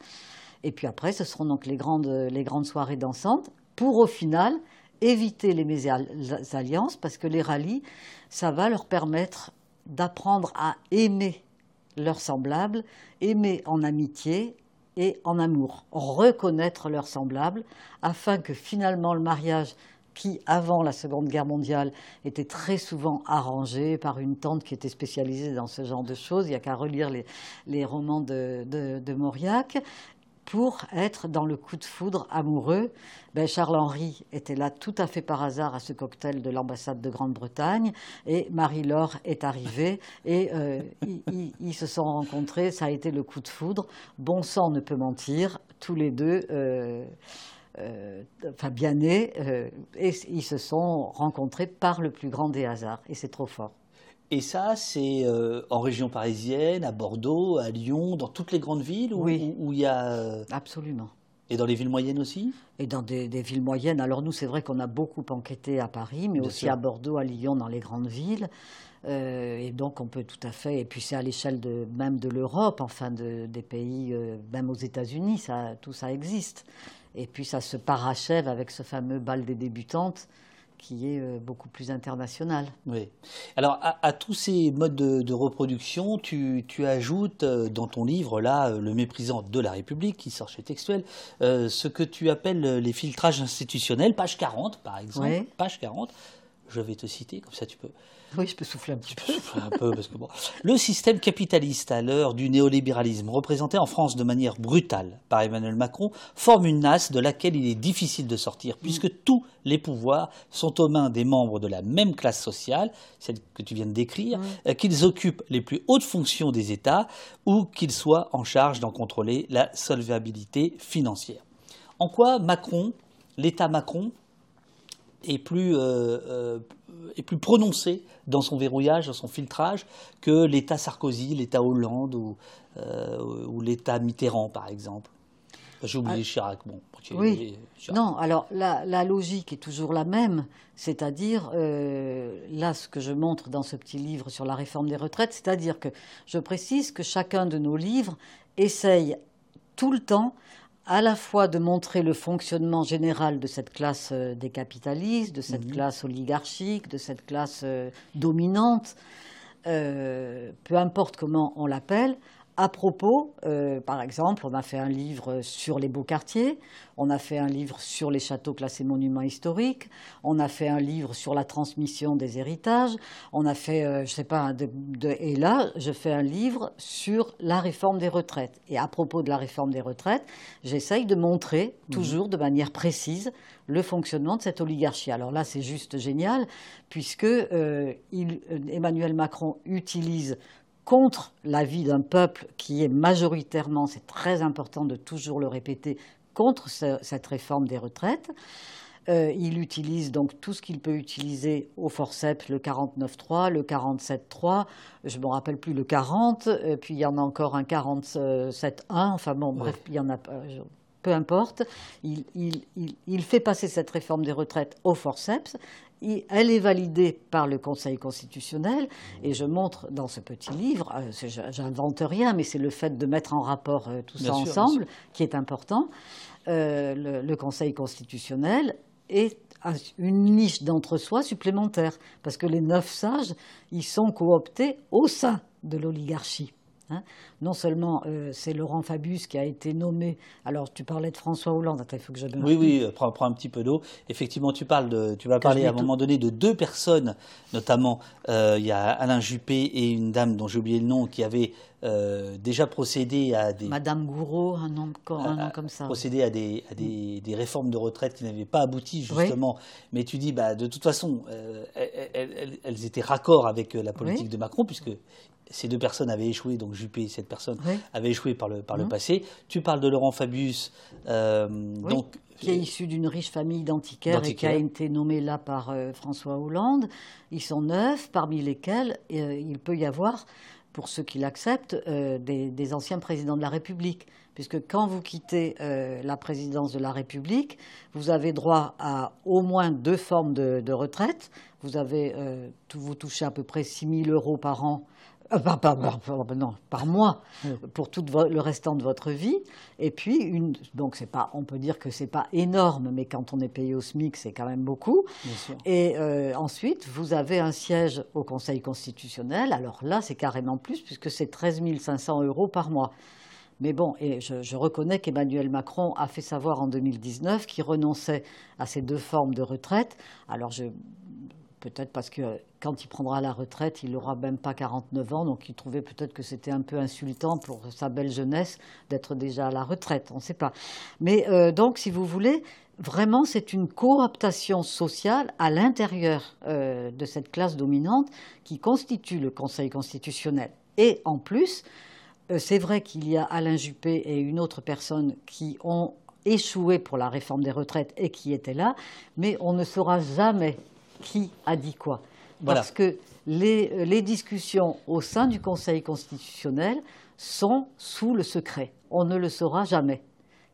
Et puis après, ce seront donc les grandes, les grandes soirées dansantes pour au final éviter les mésalliances parce que les rallyes, ça va leur permettre d'apprendre à aimer leurs semblables, aimer en amitié et en amour, reconnaître leurs semblables, afin que finalement le mariage qui, avant la Seconde Guerre mondiale, était très souvent arrangé par une tante qui était spécialisée dans ce genre de choses. Il n'y a qu'à relire les, romans de, de, Mauriac pour être dans le coup de foudre amoureux. Ben, Charles-Henri était là tout à fait par hasard à ce cocktail de l'ambassade de Grande-Bretagne et Marie-Laure est arrivée et euh, *laughs* ils, se sont rencontrés. Ça a été le coup de foudre. Bon sang ne peut mentir. Tous les deux. Euh, euh, bien nés, et ils se sont rencontrés par le plus grand des hasards, et c'est trop fort. Et ça, c'est euh, en région parisienne, à Bordeaux, à Lyon, dans toutes les grandes villes où, oui. où, il y a. Euh, Absolument. Et dans les villes moyennes aussi? Et dans des, villes moyennes. Alors nous, c'est vrai qu'on a beaucoup enquêté à Paris, mais aussi à Bordeaux, à Lyon, dans les grandes villes. Euh, et donc on peut tout à fait. Et puis c'est à l'échelle de, même de l'Europe, enfin de, des pays, même aux États-Unis, ça, tout ça existe. Et puis ça se parachève avec ce fameux bal des débutantes qui est euh, beaucoup plus international. Oui. Alors, à, tous ces modes de, reproduction, tu, ajoutes euh, dans ton livre, là, euh, Le méprisant de la République, qui sort chez Textuel, ce que tu appelles les filtrages institutionnels, page 40, par exemple. Page 40. Je vais te citer, comme ça tu peux oui, je peux souffler un petit peu. un peu parce que bon. Le système capitaliste à l'heure du néolibéralisme, représenté en France de manière brutale par Emmanuel Macron, forme une nasse de laquelle il est difficile de sortir, puisque mm. tous les pouvoirs sont aux mains des membres de la même classe sociale, celle que tu viens de décrire, mm. euh, qu'ils occupent les plus hautes fonctions des États ou qu'ils soient en charge d'en contrôler la solvabilité financière. En quoi Macron, l'État Macron, est plus, euh, euh, est plus prononcé dans son verrouillage, dans son filtrage, que l'État Sarkozy, l'État Hollande ou, euh, ou l'État Mitterrand, par exemple. J'ai oublié ah, Chirac. Bon, oui. Non, alors la, la, logique est toujours la même, c'est-à-dire, là, ce que je montre dans ce petit livre sur la réforme des retraites, c'est-à-dire que je précise que chacun de nos livres essaye tout le temps à la fois de montrer le fonctionnement général de cette classe euh, des capitalistes, de cette mhm. classe oligarchique, de cette classe euh, dominante, euh, peu importe comment on l'appelle, à propos, euh, par exemple, on a fait un livre sur les beaux quartiers, on a fait un livre sur les châteaux classés monuments historiques, on a fait un livre sur la transmission des héritages, on a fait, euh, je sais pas, et là, je fais un livre sur la réforme des retraites. Et à propos de la réforme des retraites, j'essaye de montrer, mmh. toujours de manière précise, le fonctionnement de cette oligarchie. Alors là, c'est juste génial, puisque euh, Emmanuel Macron utilise contre l'avis d'un peuple qui est majoritairement, c'est très important de toujours le répéter, contre cette réforme des retraites. Euh, il utilise donc tout ce qu'il peut utiliser au forceps, le 49.3, le 47.3, je ne me rappelle plus le 40, euh, puis il y en a encore un 47.1, enfin bon, bref, il y en a peu importe. Il, il, fait passer cette réforme des retraites au forceps elle est validée par le Conseil constitutionnel, et je montre dans ce petit livre, euh, j'invente rien, mais c'est le fait de mettre en rapport euh, tout ça ensemble qui est important. Euh, le, Conseil constitutionnel est une niche d'entre-soi supplémentaire, parce que les neuf sages, ils sont cooptés au sein de l'oligarchie. Hein. non seulement euh, c'est Laurent Fabius qui a été nommé. Alors tu parlais de François Hollande. Attends, il faut que je. Oui, oui. Euh, prends, un petit peu d'eau. Effectivement, tu parles de, tu vas parler à un moment donné de deux personnes, notamment euh, il y a Alain Juppé et une dame dont j'ai oublié le nom qui avait déjà procédé à des. Madame Gouraud, un nom, comme ça. Procédé à des, à des, des, réformes de retraite qui n'avaient pas abouti justement. Mais tu dis, bah, de toute façon, elles, elles, étaient raccord avec la politique de Macron puisque ces deux personnes avaient échoué, donc Juppé et cette personne avait échoué par le, par le mmh. passé. Tu parles de Laurent Fabius, euh, donc, qui est issu d'une riche famille d'antiquaires et qui a été nommé là par euh, François Hollande. Ils sont neuf, parmi lesquels euh, il peut y avoir, pour ceux qui l'acceptent, des, anciens présidents de la République. Puisque quand vous quittez la présidence de la République, vous avez droit à au moins deux formes de, retraite. Vous avez, vous touchez à peu près 6 000 euros par an Euh, par, par, par, non, par mois pour tout le restant de votre vie. Et puis, une, donc c'est pas, on peut dire que c'est pas énorme, mais quand on est payé au SMIC, c'est quand même beaucoup. Et euh, ensuite, vous avez un siège au Conseil constitutionnel. Alors là, c'est carrément plus, puisque c'est 13 500 euros par mois. Mais bon, et je, je reconnais qu'Emmanuel Macron a fait savoir en 2019 qu'il renonçait à ces deux formes de retraite. Alors je, peut-être parce que quand il prendra la retraite, il n'aura même pas 49 ans, donc il trouvait peut-être que c'était un peu insultant pour sa belle jeunesse d'être déjà à la retraite, on ne sait pas. Mais euh, donc, si vous voulez, vraiment, c'est une cooptation sociale à l'intérieur euh, de cette classe dominante qui constitue le Conseil constitutionnel. Et en plus, euh, c'est vrai qu'il y a Alain Juppé et une autre personne qui ont échoué pour la réforme des retraites et qui étaient là, mais on ne saura jamais qui a dit quoi. Parce que les, les, discussions au sein du Conseil constitutionnel sont sous le secret. On ne le saura jamais.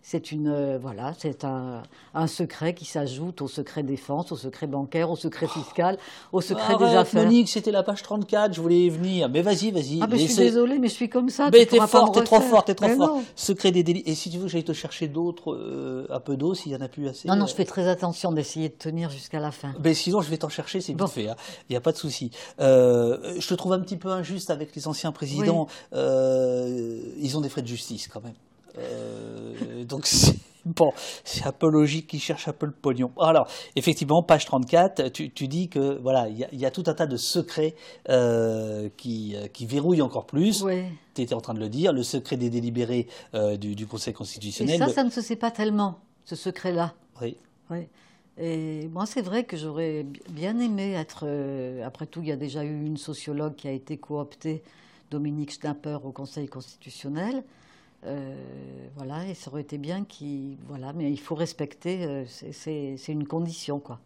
C'est une euh, voilà, c'est un, un, secret qui s'ajoute au secret défense, au secret bancaire, au secret fiscal, au secret des affaires. Monique, c'était la page 34, je voulais y venir. Mais vas-y, vas-y. Ah, mais je suis désolée, mais je suis comme ça. Mais t'es fort, t'es trop fort, t'es trop fort. Secret des délits. Et si tu veux, j'aille te chercher d'autres, euh, un peu d'eau, s'il y en a plus assez. Non, non, je fais très attention d'essayer de tenir jusqu'à la fin. Mais sinon, je vais t'en chercher, c'est bon. fait. Hein. Il n'y a pas de souci. Euh, je te trouve un petit peu injuste avec les anciens présidents. Euh, ils ont des frais de justice quand même. Euh, donc *laughs* bon, c'est un peu logique qu'ils cherchent un peu le pognon. Alors, effectivement, page 34, tu, tu dis que voilà, il y, y, a tout un tas de secrets euh, qui, euh, qui, verrouillent encore plus. Tu étais en train de le dire, le secret des délibérés euh, du, du, Conseil constitutionnel. Et ça, ça ne se sait pas tellement, ce secret-là. Oui. oui. Et moi, c'est vrai que j'aurais bien aimé être. Euh, après tout, il y a déjà eu une sociologue qui a été cooptée, Dominique Schnapper, au Conseil constitutionnel. Euh, voilà, et ça aurait été bien qu'il. Voilà, mais il faut respecter, euh, c'est une condition, quoi.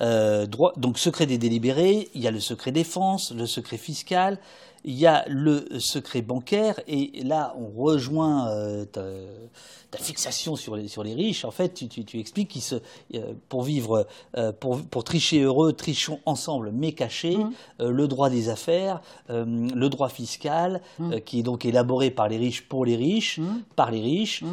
Euh, droit, donc secret des délibérés, il y a le secret défense, le secret fiscal, il y a le secret bancaire, et là on rejoint euh, ta, ta, fixation sur les, sur les riches. En fait, tu, tu, tu expliques qu'ils se, euh, pour vivre, euh, pour, pour, tricher heureux, trichons ensemble mais cachés, mmh. Le droit des affaires, le droit fiscal, mmh. qui est donc élaboré par les riches pour les riches, mmh. par les riches.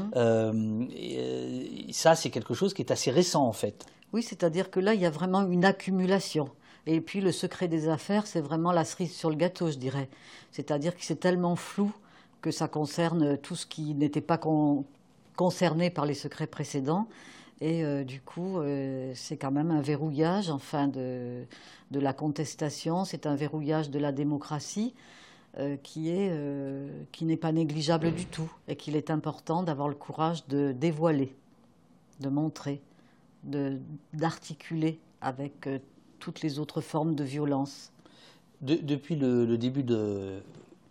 Et, ça, c'est quelque chose qui est assez récent en fait. Oui, c'est-à-dire que là, il y a vraiment une accumulation. Et puis le secret des affaires, c'est vraiment la cerise sur le gâteau, je dirais. C'est-à-dire que c'est tellement flou que ça concerne tout ce qui n'était pas con concerné par les secrets précédents. Et euh, du coup, euh, c'est quand même un verrouillage enfin, de, de la contestation, c'est un verrouillage de la démocratie euh, qui est qui n'est pas négligeable du tout et qu'il est important d'avoir le courage de dévoiler, de montrer d'articuler avec euh, toutes les autres formes de violence. De, depuis le, le, début de,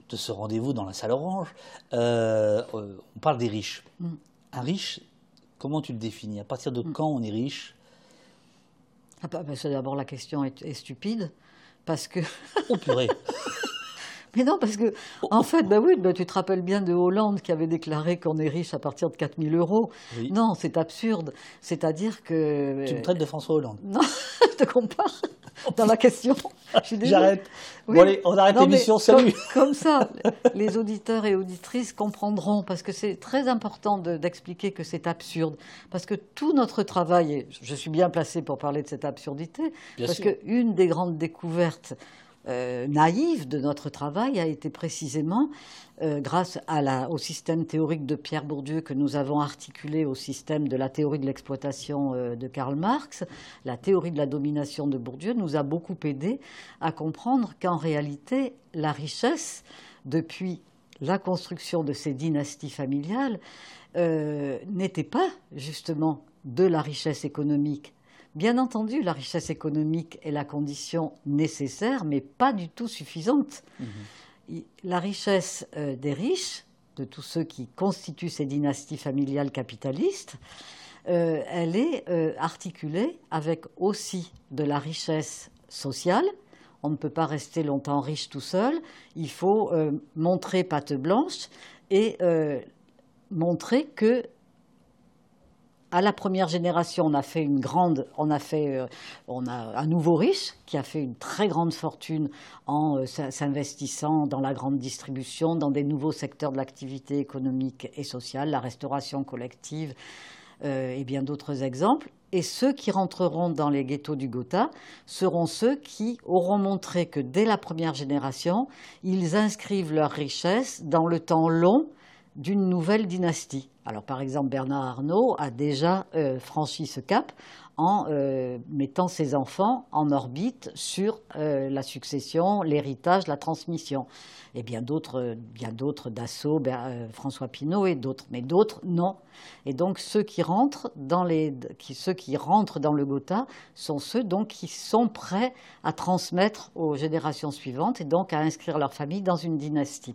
de ce rendez-vous dans la salle orange, euh, on parle des riches. Mm. Un riche, comment tu le définis? À partir de mm. quand on est riche? Ah bah, bah, D'abord, la question est, est, stupide, parce que... oh purée *laughs* Mais non, parce que, en fait, bah oui, bah, tu te rappelles bien de Hollande qui avait déclaré qu'on est riche à partir de 4 000 euros. Oui. Non, c'est absurde. C'est-à-dire que. Tu me traites de François Hollande. *laughs* Non, je te compare *laughs* dans la question. J'arrête. Oui. Bon, allez, on arrête l'émission. Salut. Comme, comme, ça, *laughs* les auditeurs et auditrices comprendront, parce que c'est très important d'expliquer de, que c'est absurde. Parce que tout notre travail, et je suis bien placé pour parler de cette absurdité, bien parce qu'une des grandes découvertes euh, naïve de notre travail a été précisément euh, grâce au système théorique de Pierre Bourdieu que nous avons articulé au système de la théorie de l'exploitation euh, de Karl Marx, la théorie de la domination de Bourdieu nous a beaucoup aidé à comprendre qu'en réalité la richesse, depuis la construction de ces dynasties familiales, n'était pas justement de la richesse économique, Bien entendu, la richesse économique est la condition nécessaire, mais pas du tout suffisante. Mmh. La richesse euh, des riches, de tous ceux qui constituent ces dynasties familiales capitalistes, euh, elle est euh, articulée avec aussi de la richesse sociale. On ne peut pas rester longtemps riche tout seul. Il faut montrer patte blanche et montrer que à la première génération, on a fait une grande, on a fait, euh, on a un nouveau riche qui a fait une très grande fortune en euh, s'investissant dans la grande distribution, dans des nouveaux secteurs de l'activité économique et sociale, la restauration collective euh, et bien d'autres exemples. Et ceux qui rentreront dans les ghettos du Gotha seront ceux qui auront montré que dès la première génération, ils inscrivent leur richesse dans le temps long d'une nouvelle dynastie. Alors par exemple, Bernard Arnault a déjà euh, franchi ce cap en euh, mettant ses enfants en orbite sur euh, la succession, l'héritage, la transmission. Et bien d'autres, bien d'autres, Dassault, François Pinault et d'autres, mais d'autres non. Et donc ceux qui rentrent dans les, ceux qui rentrent dans le Gotha sont ceux donc qui sont prêts à transmettre aux générations suivantes et donc à inscrire leur famille dans une dynastie.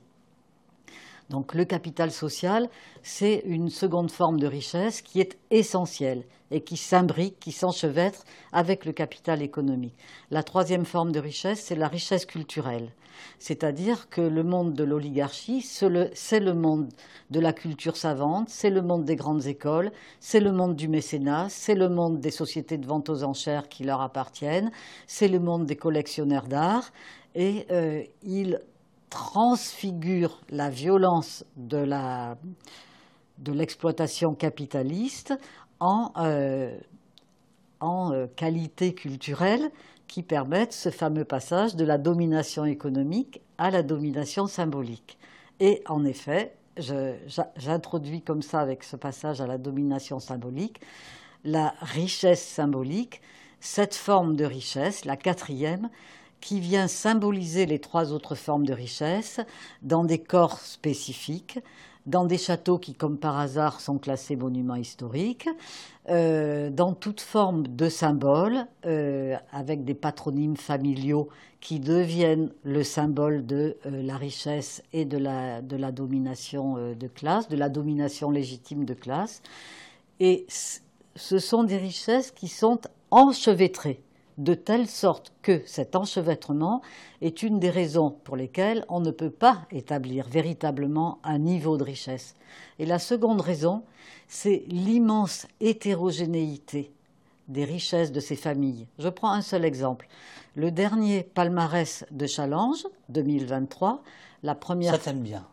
Donc le capital social, c'est une seconde forme de richesse qui est essentielle et qui s'imbrique, qui s'enchevêtre avec le capital économique. La troisième forme de richesse, c'est la richesse culturelle. C'est-à-dire que le monde de l'oligarchie, c'est le monde de la culture savante, c'est le monde des grandes écoles, c'est le monde du mécénat, c'est le monde des sociétés de vente aux enchères qui leur appartiennent, c'est le monde des collectionneurs d'art, et euh, il transfigure la violence de l'exploitation capitaliste en, euh, euh, qualité culturelle qui permettent ce fameux passage de la domination économique à la domination symbolique. Et en effet, j'introduis comme ça avec ce passage à la domination symbolique la richesse symbolique, cette forme de richesse, la quatrième, qui vient symboliser les trois autres formes de richesse dans des corps spécifiques, dans des châteaux qui, comme par hasard, sont classés monuments historiques, euh, dans toute forme de symboles, euh, avec des patronymes familiaux qui deviennent le symbole de euh, la richesse et de la, de la domination de classe, de la domination légitime de classe. Et ce sont des richesses qui sont enchevêtrées de telle sorte que cet enchevêtrement est une des raisons pour lesquelles on ne peut pas établir véritablement un niveau de richesse. Et la seconde raison, c'est l'immense hétérogénéité des richesses de ces familles. Je prends un seul exemple. Le dernier palmarès de Challenge 2023, la première. Ça t'aime bien.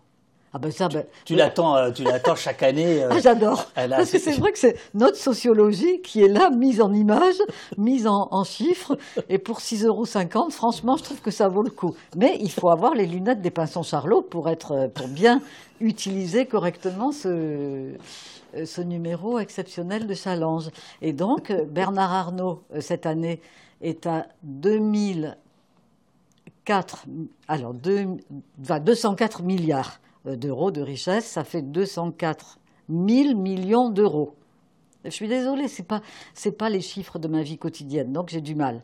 Ah ben ça, ben, tu, l'attends, euh, tu l'attends chaque année. Euh, *laughs* ah, j'adore. Parce que c'est vrai que c'est notre sociologie qui est là, mise en images, mise en, chiffres. Et pour 6,50 euros, franchement, je trouve que ça vaut le coup. Mais il faut avoir les lunettes des pinsons Charlot pour, être, euh, pour bien utiliser correctement ce, ce numéro exceptionnel de challenge. Et donc, Bernard Arnault, cette année, est à 2004, alors 204 milliards. D'euros de richesse, ça fait 204 000 millions d'euros. Je suis désolée, ce n'est pas, pas les chiffres de ma vie quotidienne, donc j'ai du mal.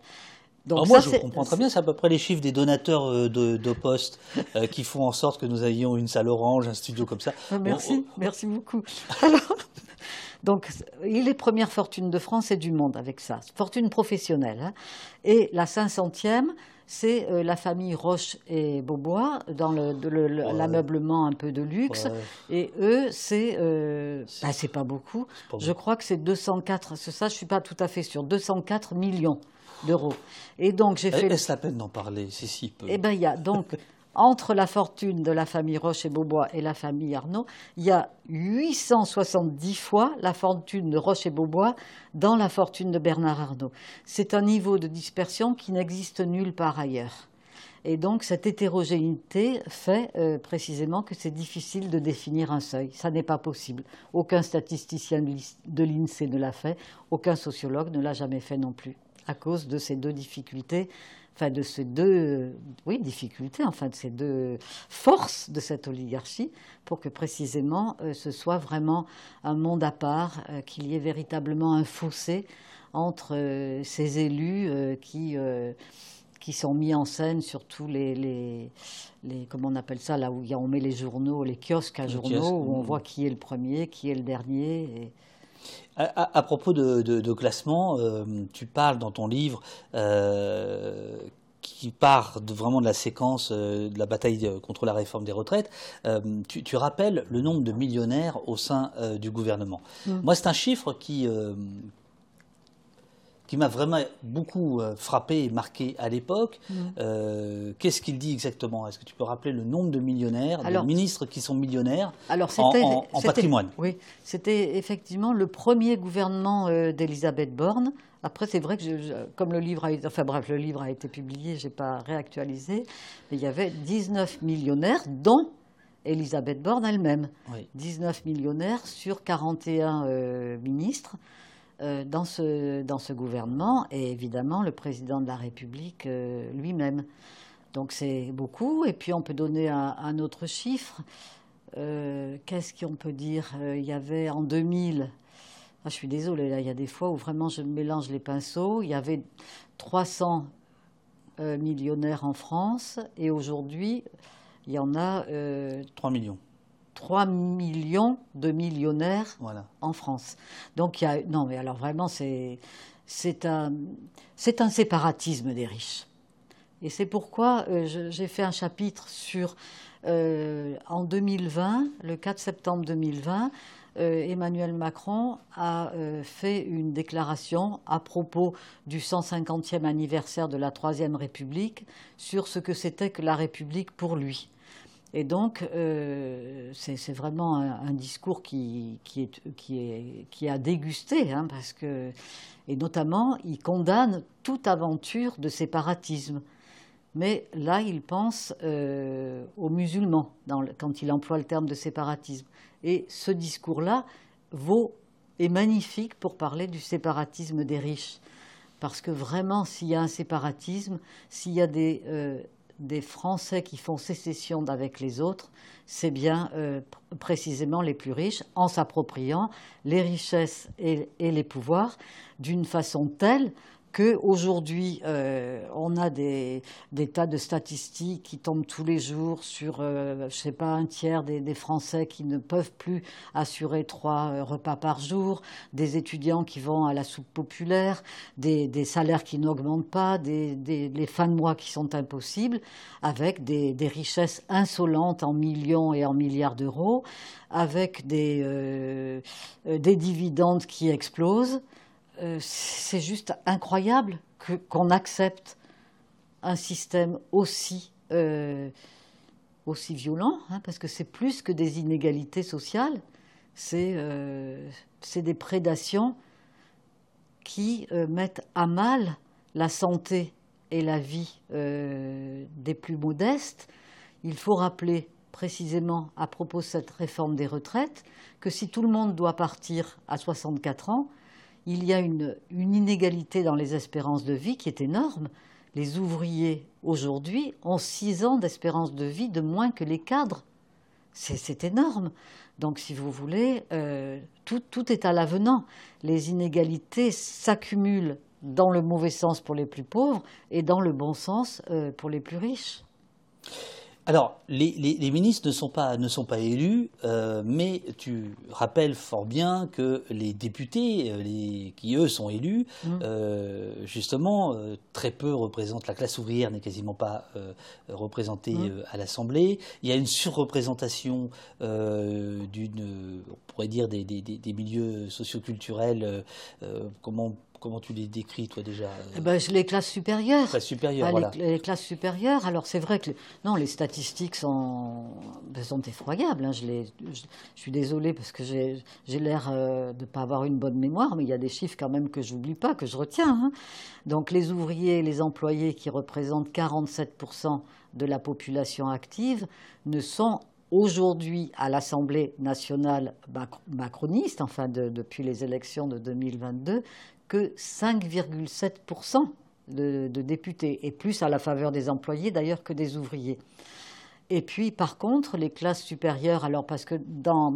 Donc moi, je comprends très bien, c'est à peu près les chiffres des donateurs euh, de, de Poste euh, qui font en sorte que nous ayons une salle orange, un studio comme ça. Ah, merci, merci beaucoup. *laughs* Alors, donc, il est première fortune de France et du monde avec ça, fortune professionnelle. Hein. Et la 500e, c'est euh, la famille Roche et Beaubois dans l'ameublement un peu de luxe. Et eux, c'est euh, bah, c'est pas beaucoup. je crois que c'est 204, ça je suis pas tout à fait sûr, 204 millions d'euros. Et donc j'ai fait. Est-ce la peine d'en parler C'est si peu? Eh ben il y a donc entre la fortune de la famille Roche et Beaubois et la famille Arnaud, il y a 870 fois la fortune de Roche et Beaubois dans la fortune de Bernard Arnault. C'est un niveau de dispersion qui n'existe nulle part ailleurs. Et donc cette hétérogénéité fait euh, précisément que c'est difficile de définir un seuil. Ça n'est pas possible. Aucun statisticien de l'INSEE ne l'a fait, aucun sociologue ne l'a jamais fait non plus, à cause de ces deux difficultés enfin de ces deux oui, difficultés, enfin de ces deux forces de cette oligarchie, pour que précisément euh, ce soit vraiment un monde à part, euh, qu'il y ait véritablement un fossé entre euh, ces élus qui qui sont mis en scène sur tous les, les, les, comment on appelle ça, là où on met les journaux, les kiosques à journaux, où on voit qui est le premier, qui est le dernier. Et, à, propos de, classement, euh, tu parles dans ton livre euh, qui part de, vraiment de la séquence de la bataille contre la réforme des retraites, tu, rappelles le nombre de millionnaires au sein du gouvernement. Mm. Moi, c'est un chiffre qui, qui m'a vraiment beaucoup euh, frappé et marqué à l'époque. Mm. Euh, qu'est-ce qu'il dit exactement? Est-ce que tu peux rappeler le nombre de millionnaires, de ministres qui sont millionnaires en, patrimoine? Oui, c'était effectivement le premier gouvernement euh, d'Elisabeth Borne. Après, c'est vrai que, comme le livre a été, enfin bref, le livre a été publié, je n'ai pas réactualisé, mais il y avait 19 millionnaires, dont Elisabeth Borne elle-même. 19 millionnaires sur 41 ministres. Euh, dans, ce, dans ce gouvernement et évidemment le président de la République euh, lui-même. Donc c'est beaucoup. Et puis on peut donner un, autre chiffre. Euh, qu'est-ce qu'on peut dire Il y avait en 2000, ah, je suis désolée, là, il y a des fois où vraiment je mélange les pinceaux. Il y avait 300 millionnaires en France et aujourd'hui, il y en a. 3 millions. 3 millions de millionnaires en France. Donc il y a non mais alors vraiment c'est c'est un c'est un séparatisme des riches. Et c'est pourquoi euh, j'ai fait un chapitre sur euh, en 2020, le 4 septembre 2020, euh, Emmanuel Macron a fait une déclaration à propos du 150e anniversaire de la Troisième République sur ce que c'était que la République pour lui. Et donc, euh, c'est vraiment un, discours qui, qui, est, qui, est, a dégusté, hein, parce que, et notamment, il condamne toute aventure de séparatisme. Mais là, il pense euh, aux musulmans quand il emploie le terme de séparatisme. Et ce discours-là vaut est magnifique pour parler du séparatisme des riches. Parce que vraiment, s'il y a un séparatisme, s'il y a des, euh, des Français qui font sécession d'avec les autres, c'est bien euh, précisément les plus riches, en s'appropriant les richesses et les pouvoirs d'une façon telle qu'aujourd'hui, euh, on a des, tas de statistiques qui tombent tous les jours sur, euh, je sais pas, un tiers des, Français qui ne peuvent plus assurer trois euh, repas par jour, des étudiants qui vont à la soupe populaire, des, salaires qui n'augmentent pas, des, les fins de mois qui sont impossibles, avec des, richesses insolentes en millions et en milliards d'euros, avec des, des dividendes qui explosent. Euh, c'est juste incroyable qu'on accepte un système aussi, euh, aussi violent, hein, parce que c'est plus que des inégalités sociales, c'est euh, des prédations qui mettent à mal la santé et la vie des plus modestes. Il faut rappeler précisément à propos de cette réforme des retraites que si tout le monde doit partir à 64 ans, il y a une, inégalité dans les espérances de vie qui est énorme. Les ouvriers aujourd'hui ont six ans d'espérance de vie de moins que les cadres. C'est énorme. Donc, si vous voulez, euh, tout, est à l'avenant. Les inégalités s'accumulent dans le mauvais sens pour les plus pauvres et dans le bon sens euh, pour les plus riches. Alors, les, ministres ne sont pas, ne sont pas élus, euh, mais tu rappelles fort bien que les députés, euh, les, qui eux sont élus, mmh. euh, justement, très peu représentent, la classe ouvrière n'est quasiment pas représentée mmh. à l'Assemblée. Il y a une surreprésentation d'une, on pourrait dire, des, des, des milieux socioculturels, comment comment tu les décris, toi, déjà eh ben, Les classes supérieures. Classes supérieures, voilà. les, classes supérieures. Alors, c'est vrai que non, les statistiques sont, ben, sont effroyables. Hein. Je, je, suis désolée parce que j'ai l'air euh, de ne pas avoir une bonne mémoire, mais il y a des chiffres quand même que je n'oublie pas, que je retiens. Hein. Donc, les ouvriers et les employés qui représentent 47% de la population active ne sont aujourd'hui à l'Assemblée nationale macroniste, enfin depuis les élections de 2022, que 5,7% de, députés, et plus à la faveur des employés d'ailleurs que des ouvriers. Et puis, par contre, les classes supérieures, alors parce que dans,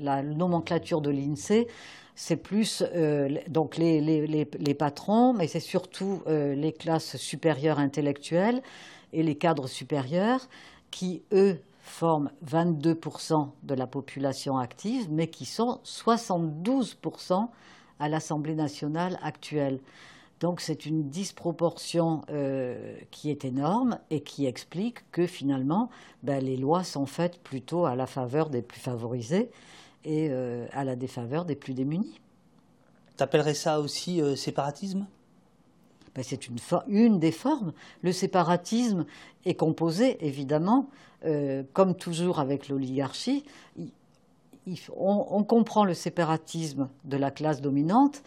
la nomenclature de l'INSEE, c'est plus euh, donc les, les, patrons, mais c'est surtout euh, les classes supérieures intellectuelles et les cadres supérieurs qui, eux, forment 22% de la population active, mais qui sont 72% à l'Assemblée nationale actuelle. Donc c'est une disproportion euh, qui est énorme et qui explique que finalement ben, les lois sont faites plutôt à la faveur des plus favorisés et euh, à la défaveur des plus démunis. T'appellerais ça aussi euh, séparatisme? Ben, C'est une, une, des formes. Le séparatisme est composé évidemment, comme toujours avec l'oligarchie, on, comprend le séparatisme de la classe dominante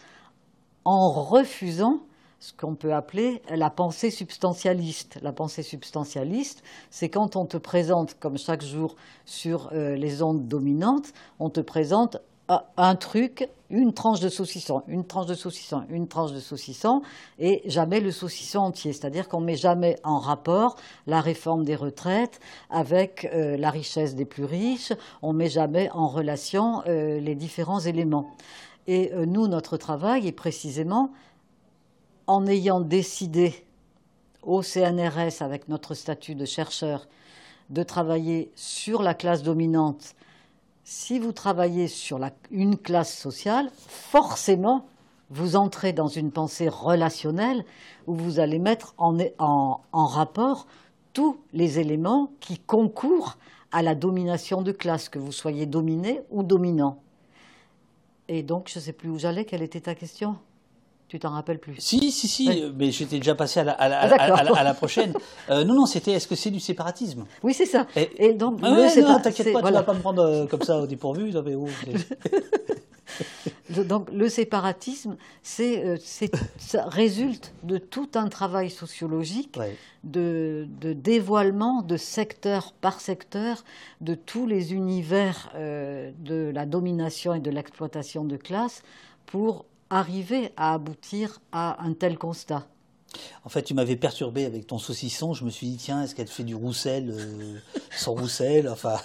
en refusant ce qu'on peut appeler la pensée substantialiste. La pensée substantialiste, c'est quand on te présente, comme chaque jour sur euh, les ondes dominantes, on te présente un truc, une tranche de saucisson, une tranche de saucisson, une tranche de saucisson, et jamais le saucisson entier. C'est-à-dire qu'on ne met jamais en rapport la réforme des retraites avec euh, la richesse des plus riches, on met jamais en relation euh, les différents éléments. Et euh, nous, notre travail est précisément en ayant décidé au CNRS, avec notre statut de chercheur, de travailler sur la classe dominante si vous travaillez sur une classe sociale, forcément, vous entrez dans une pensée relationnelle où vous allez mettre en, rapport tous les éléments qui concourent à la domination de classe, que vous soyez dominé ou dominant. Et donc, je ne sais plus où j'allais, quelle était ta question? Tu t'en rappelles plus? Si, si, si, mais j'étais déjà passé à la, à la, ah, prochaine. Euh, non, non, c'était est-ce que c'est du séparatisme? Oui, c'est ça. Et, donc, ah t'inquiète pas, tu ne vas pas me prendre euh, comme ça au dépourvu. Non, mais oh, *laughs* donc le séparatisme, c'est, euh, ça résulte de tout un travail sociologique de, de, dévoilement de secteur par secteur de tous les univers de la domination et de l'exploitation de classe pour arriver à aboutir à un tel constat en fait, tu m'avais perturbé avec ton saucisson. Je me suis dit, tiens, est-ce qu'elle fait du roussel euh, sans roussel Enfin,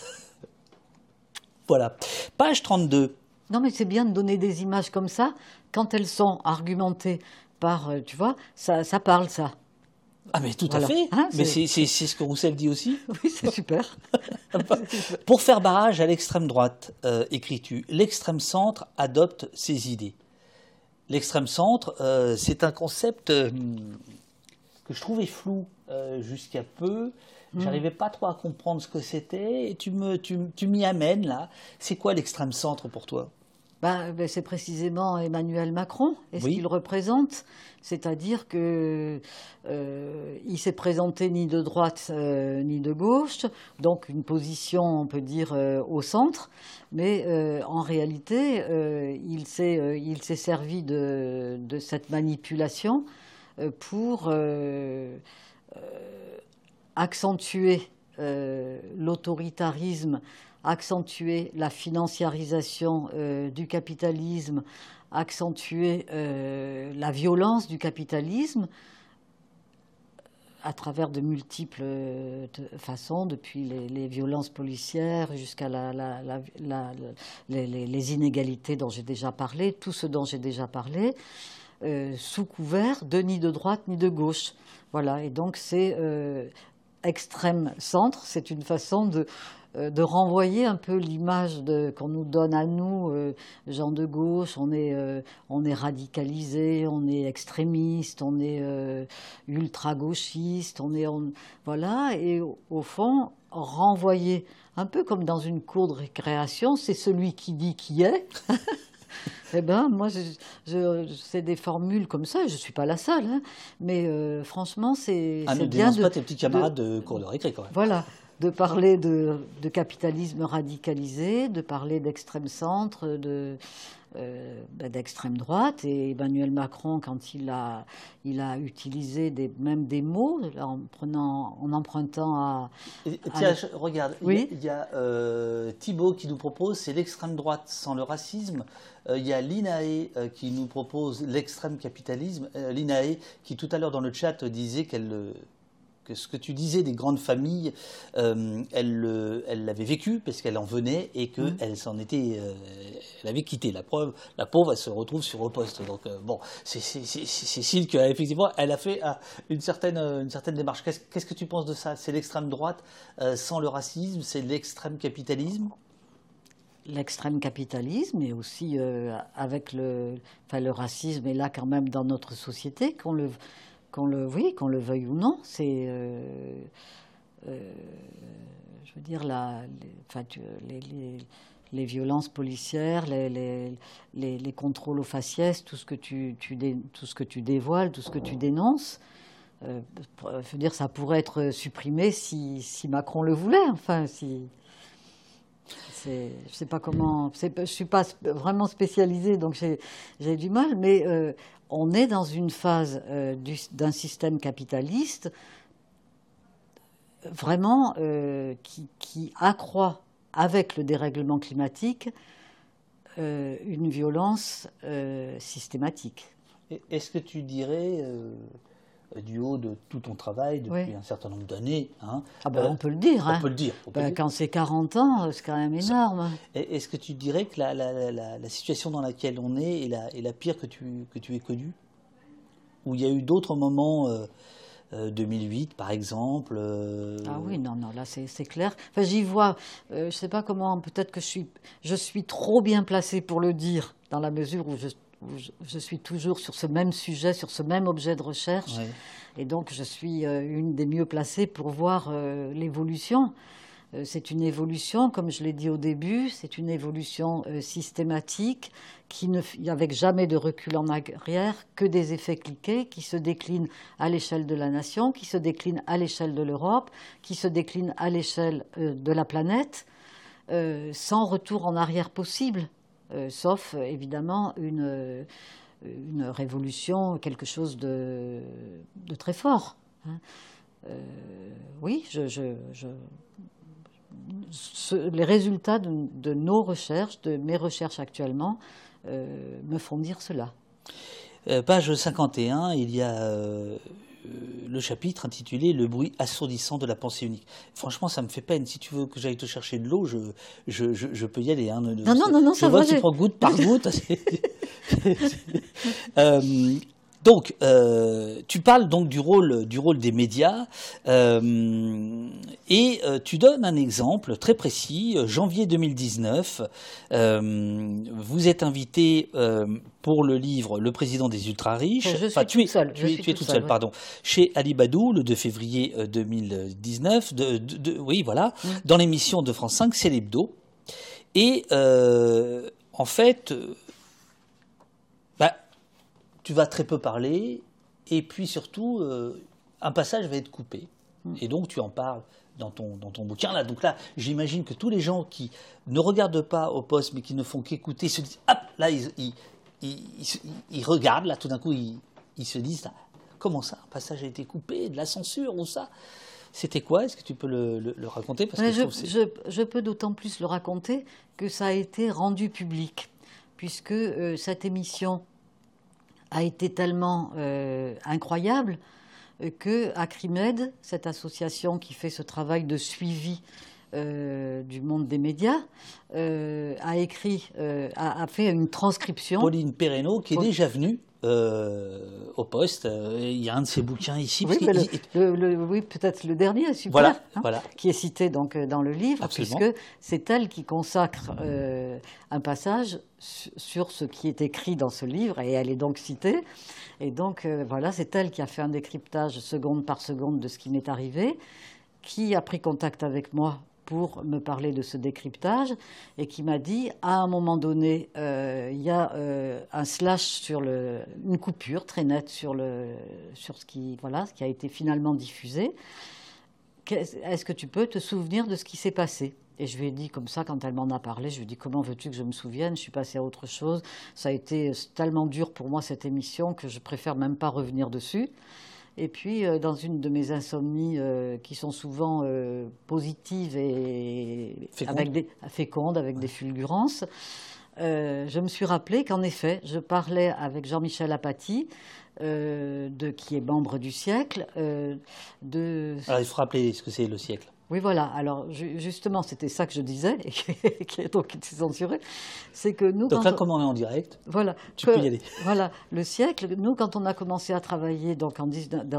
*laughs* voilà. Page 32. Non, mais c'est bien de donner des images comme ça. Quand elles sont argumentées par, euh, tu vois, ça, ça parle, ça. Ah, mais tout à fait. Hein, mais c'est ce que Roussel dit aussi. *laughs* Oui, c'est super. *laughs* Pour faire barrage à l'extrême droite, euh, écris-tu, l'extrême centre adopte ses idées l'extrême centre, euh, c'est un concept euh, que je trouvais flou euh, jusqu'à peu. Je mm. J'arrivais pas trop à comprendre ce que c'était et tu me tu, tu m'y amènes là. C'est quoi l'extrême centre pour toi? Bah, ben, c'est précisément Emmanuel Macron et ce qu'il représente, c'est-à-dire que euh, il s'est présenté ni de droite euh, ni de gauche, donc une position, on peut dire, euh, au centre, mais en réalité, il s'est il s'est servi de, de, cette manipulation pour accentuer l'autoritarisme accentuer la financiarisation euh, du capitalisme, accentuer euh, la violence du capitalisme à travers de multiples euh, façons, depuis les, violences policières jusqu'à les, inégalités dont j'ai déjà parlé, tout ce dont j'ai déjà parlé, sous couvert de ni de droite ni de gauche. Voilà, et donc c'est extrême centre, c'est une façon de, euh, de renvoyer un peu l'image qu'on nous donne à nous, euh, gens de gauche, on est, euh, on est radicalisé, on est extrémiste, on est ultra-gauchiste, on est... voilà, et au, fond, renvoyer, un peu comme dans une cour de récréation, c'est celui qui dit qui est. *laughs* Eh bien, moi, je, c'est des formules comme ça, je ne suis pas la seule, hein. mais franchement, c'est ah, bien de... pas tes petits camarades de, de cours de récré, quand même. Voilà, de parler de, capitalisme radicalisé, de parler d'extrême centre, de, euh, ben, d'extrême droite. Et Emmanuel Macron, quand il a, il a utilisé des, même des mots en, prenant, en empruntant à. tiens, regarde, oui il y a, euh, Thibault qui nous propose c'est l'extrême droite sans le racisme. Euh, il y a Linae qui nous propose l'extrême capitalisme. Linae qui tout à l'heure dans le chat disait qu'elle que ce que tu disais des grandes familles, euh, elle, l'avait vécu parce qu'elle en venait et qu'elle mmh. s'en était, euh, elle avait quitté. La preuve, la pauvre, elle se retrouve sur au poste. Donc euh, bon, c'est Cécile qui effectivement, elle a fait une certaine, une certaine démarche. Qu'est-ce que tu penses de ça? C'est l'extrême droite sans le racisme, c'est l'extrême capitalisme? L'extrême capitalisme et aussi euh, avec le, enfin, le racisme est là quand même dans notre société, qu'on le, qu'on le, oui, qu'on le veuille ou non. C'est, euh, euh, je veux dire, la, les, enfin, les, les, violences policières, les, les, contrôles aux faciès, tout ce que tu, tu tout ce que tu dévoiles, tout ce que tu dénonces. je veux dire, ça pourrait être supprimé si, si Macron le voulait. Enfin, si je ne sais pas comment. Je ne suis pas vraiment spécialisée, donc j'ai du mal, mais euh, on est dans une phase euh, d'un système capitaliste vraiment euh, qui, accroît avec le dérèglement climatique une violence systématique. Est-ce que tu dirais du haut de tout ton travail depuis un certain nombre d'années. Hein. Ah ben, on peut le dire. On hein. peut le dire. Ben, quand c'est 40 ans, c'est quand même énorme. Est-ce que tu dirais que la, la, la, situation dans laquelle on est est la, est la pire que tu, que tu aies connue? Ou il y a eu d'autres moments euh, 2008 euh, par exemple euh, Ah oui, non, non, là c'est clair. Enfin, j'y vois, je ne sais pas comment, peut-être que je suis, je suis trop bien placée pour le dire, dans la mesure où je je suis toujours sur ce même sujet, sur ce même objet de recherche. Et donc, je suis euh, une des mieux placées pour voir euh, l'évolution. Euh, c'est une évolution, comme je l'ai dit au début, c'est une évolution systématique qui ne, avec jamais de recul en arrière, que des effets cliqués qui se déclinent à l'échelle de la nation, qui se déclinent à l'échelle de l'Europe, qui se déclinent à l'échelle de la planète, sans retour en arrière possible. Euh, sauf évidemment une, euh, une, révolution, quelque chose de, de très fort. Hein. Euh, oui, les résultats de, nos recherches, de mes recherches actuellement, me font dire cela. page 51, il y a euh, le chapitre intitulé Le bruit assourdissant de la pensée unique. Franchement, ça me fait peine. Si tu veux que j'aille te chercher de l'eau, je, je, je, peux y aller. Hein. Non, non, non, non, je ça vois que tu prends goutte par goutte. *laughs* *laughs* euh, donc, euh, tu parles donc du rôle, du rôle des médias euh, et euh, tu donnes un exemple très précis. Janvier 2019, vous êtes invité pour le livre Le président des ultra-riches. Je suis tu es, seule. Tu, es, toute seule, pardon. Chez Ali Badou, le 2 février 2019. De, de, oui, voilà. Mm. Dans l'émission de France 5, c'est l'hebdo. Et en fait tu vas très peu parler, et puis surtout, euh, un passage va être coupé. Hmm. Et donc, tu en parles dans ton, dans ton bouquin. Là. Donc là, j'imagine que tous les gens qui ne regardent pas au poste, mais qui ne font qu'écouter, se disent, hop, là, ils, ils, regardent, là, tout d'un coup, ils, se disent, comment ça, un passage a été coupé, de la censure ou ça? C'était quoi? Est-ce que tu peux le, raconter? Parce que je, je, peux d'autant plus le raconter que ça a été rendu public, puisque euh, cette émission a été tellement euh, incroyable euh, que Acrimed, cette association qui fait ce travail de suivi euh, du monde des médias, a écrit, a, fait une transcription. Pauline Perreno, qui est déjà venue euh, au poste. Euh, il y a un de ses bouquins ici. Oui, oui peut-être le dernier, super, voilà, hein, voilà. qui est cité donc euh, dans le livre, puisque c'est elle qui consacre un passage sur ce qui est écrit dans ce livre, et elle est donc citée. Et donc voilà, c'est elle qui a fait un décryptage seconde par seconde de ce qui m'est arrivé, qui a pris contact avec moi pour me parler de ce décryptage et qui m'a dit à un moment donné, euh, il y a euh, un slash sur le, une coupure très nette sur, le, sur ce, qui, voilà, ce qui a été finalement diffusé. Est-ce que tu peux te souvenir de ce qui s'est passé? Et je lui ai dit comme ça, quand elle m'en a parlé, je lui ai dit comment veux-tu que je me souvienne? Je suis passée à autre chose. Ça a été tellement dur pour moi cette émission que je préfère même pas revenir dessus. Et puis, euh, dans une de mes insomnies euh, qui sont souvent euh, positives et avec des, fécondes, avec des fulgurances, je me suis rappelé qu'en effet, je parlais avec Jean-Michel Apathy, de, qui est membre du siècle. de... Alors, il faut rappeler ce que c'est le siècle. Oui, voilà. Alors, justement, c'était ça que je disais, et qui a donc été censuré. C'est que nous. Donc là, comme on est en direct, voilà, tu peux y aller. *laughs* Voilà, le siècle. Nous, quand on a commencé à travailler, donc en,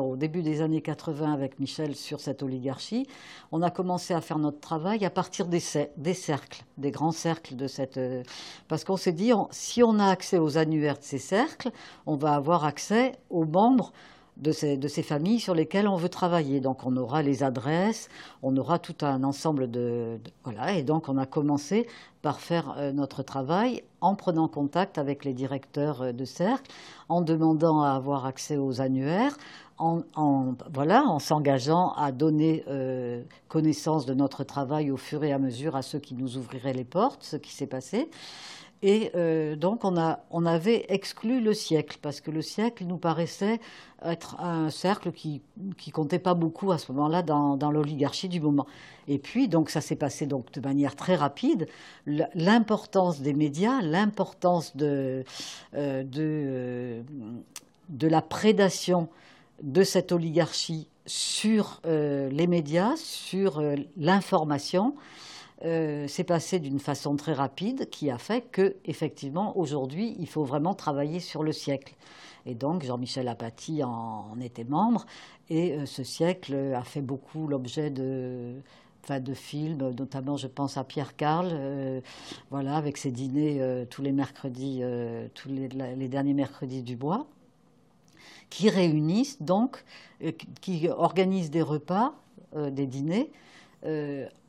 au début des années 80 avec Michel sur cette oligarchie, on a commencé à faire notre travail à partir des, des cercles, des grands cercles de cette. Euh, parce qu'on s'est dit, si on a accès aux annuaires de ces cercles, on va avoir accès aux membres de ces, familles sur lesquelles on veut travailler. Donc on aura les adresses, on aura tout un ensemble de, voilà. Et donc on a commencé par faire euh, notre travail en prenant contact avec les directeurs euh, de cercle, en demandant à avoir accès aux annuaires, en, voilà, en s'engageant à donner euh, connaissance de notre travail au fur et à mesure à ceux qui nous ouvriraient les portes, ce qui s'est passé. Et euh, donc on, a, on, avait exclu le siècle, parce que le siècle nous paraissait être un cercle qui, qui comptait pas beaucoup à ce moment-là dans, dans l'oligarchie du moment. Et puis donc ça s'est passé donc de manière très rapide. L'importance des médias, l'importance de, euh, euh, de, la prédation de cette oligarchie sur les médias, sur l'information, euh, s'est passé d'une façon très rapide qui a fait que, effectivement, aujourd'hui, il faut vraiment travailler sur le siècle. Et donc, Jean-Michel Apathy en, était membre, et euh, ce siècle a fait beaucoup l'objet de, films, notamment, je pense à Pierre Carl, euh, voilà, avec ses dîners tous les mercredis, tous les, derniers mercredis du bois, qui réunissent donc, qui organisent des repas, des dîners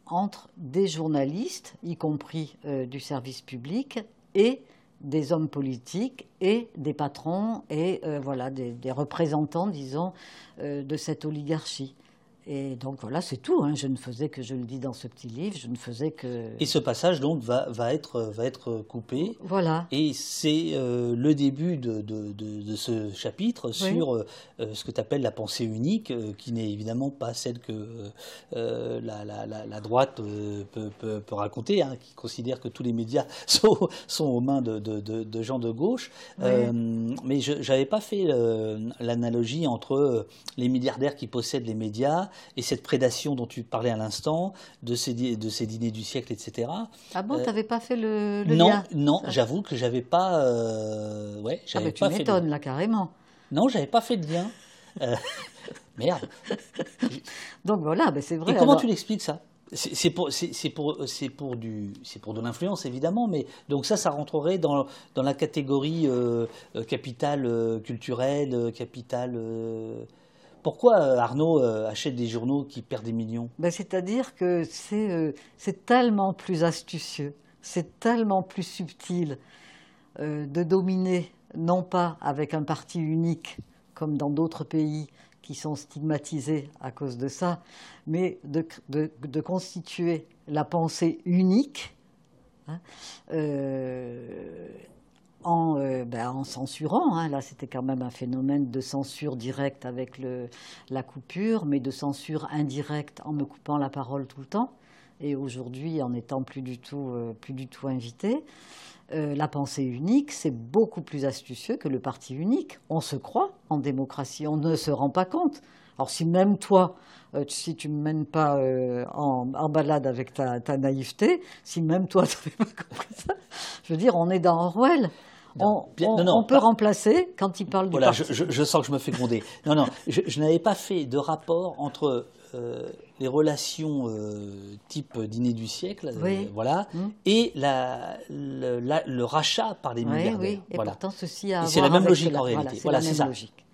entre des journalistes, y compris euh, du service public, et des hommes politiques et des patrons et euh, voilà des, représentants, disons, euh, de cette oligarchie. Et donc voilà, c'est tout. Hein. Je ne faisais que, je le dis dans ce petit livre, je ne faisais que. Et ce passage donc va, va, être, va être coupé. Voilà. Et c'est euh, le début de, de, de, ce chapitre sur euh, ce que tu appelles la pensée unique, euh, qui n'est évidemment pas celle que la, la, la, droite peut, peut, peut, raconter, hein, qui considère que tous les médias *laughs* sont, sont aux mains de, gens de gauche. mais je n'avais pas fait l'analogie entre les milliardaires qui possèdent les médias et cette prédation dont tu parlais à l'instant, de ces, de ces dîners du siècle, etc. Ah bon, euh, tu n'avais pas fait le, non, lien Non, j'avoue que j'avais pas. Euh, ouais, ah bah, tu m'étonnes là carrément. Non, j'avais pas fait de lien. Euh, *laughs* merde. *laughs* Donc voilà, ben c'est vrai. Et comment tu l'expliques ça? C'est pour, pour, pour, du, pour de l'influence, évidemment, mais donc ça, ça rentrerait dans, dans la catégorie euh, capital culturel, capital pourquoi euh, Arnaud euh, achète des journaux qui perdent des millions? Ben, C'est-à-dire que euh, c'est tellement plus astucieux, c'est tellement plus subtil de dominer, non pas avec un parti unique, comme dans d'autres pays qui sont stigmatisés à cause de ça, mais de, de, constituer la pensée unique. Hein, en, euh, ben, en censurant. Hein. Là, c'était quand même un phénomène de censure directe avec le, la coupure, mais de censure indirecte en me coupant la parole tout le temps. Et aujourd'hui, en n'étant plus du tout, euh, plus du tout invité. Euh, la pensée unique, c'est beaucoup plus astucieux que le parti unique. On se croit en démocratie, on ne se rend pas compte. Alors si même toi, si tu ne me mènes pas en, en, balade avec ta, ta naïveté, si même toi, *laughs* tu n'avais pas compris ça, je veux dire, on est dans Orwell on, peut remplacer quand il parle du voilà, je, sens que je me fais gronder. Non, non, je, n'avais pas fait de rapport entre euh, les relations euh, type dîner du siècle, euh, voilà, hum. et la, le, rachat par les milliardaires. Oui, et pourtant ceci a C'est la même logique en réalité. Voilà, c'est ça. Logique.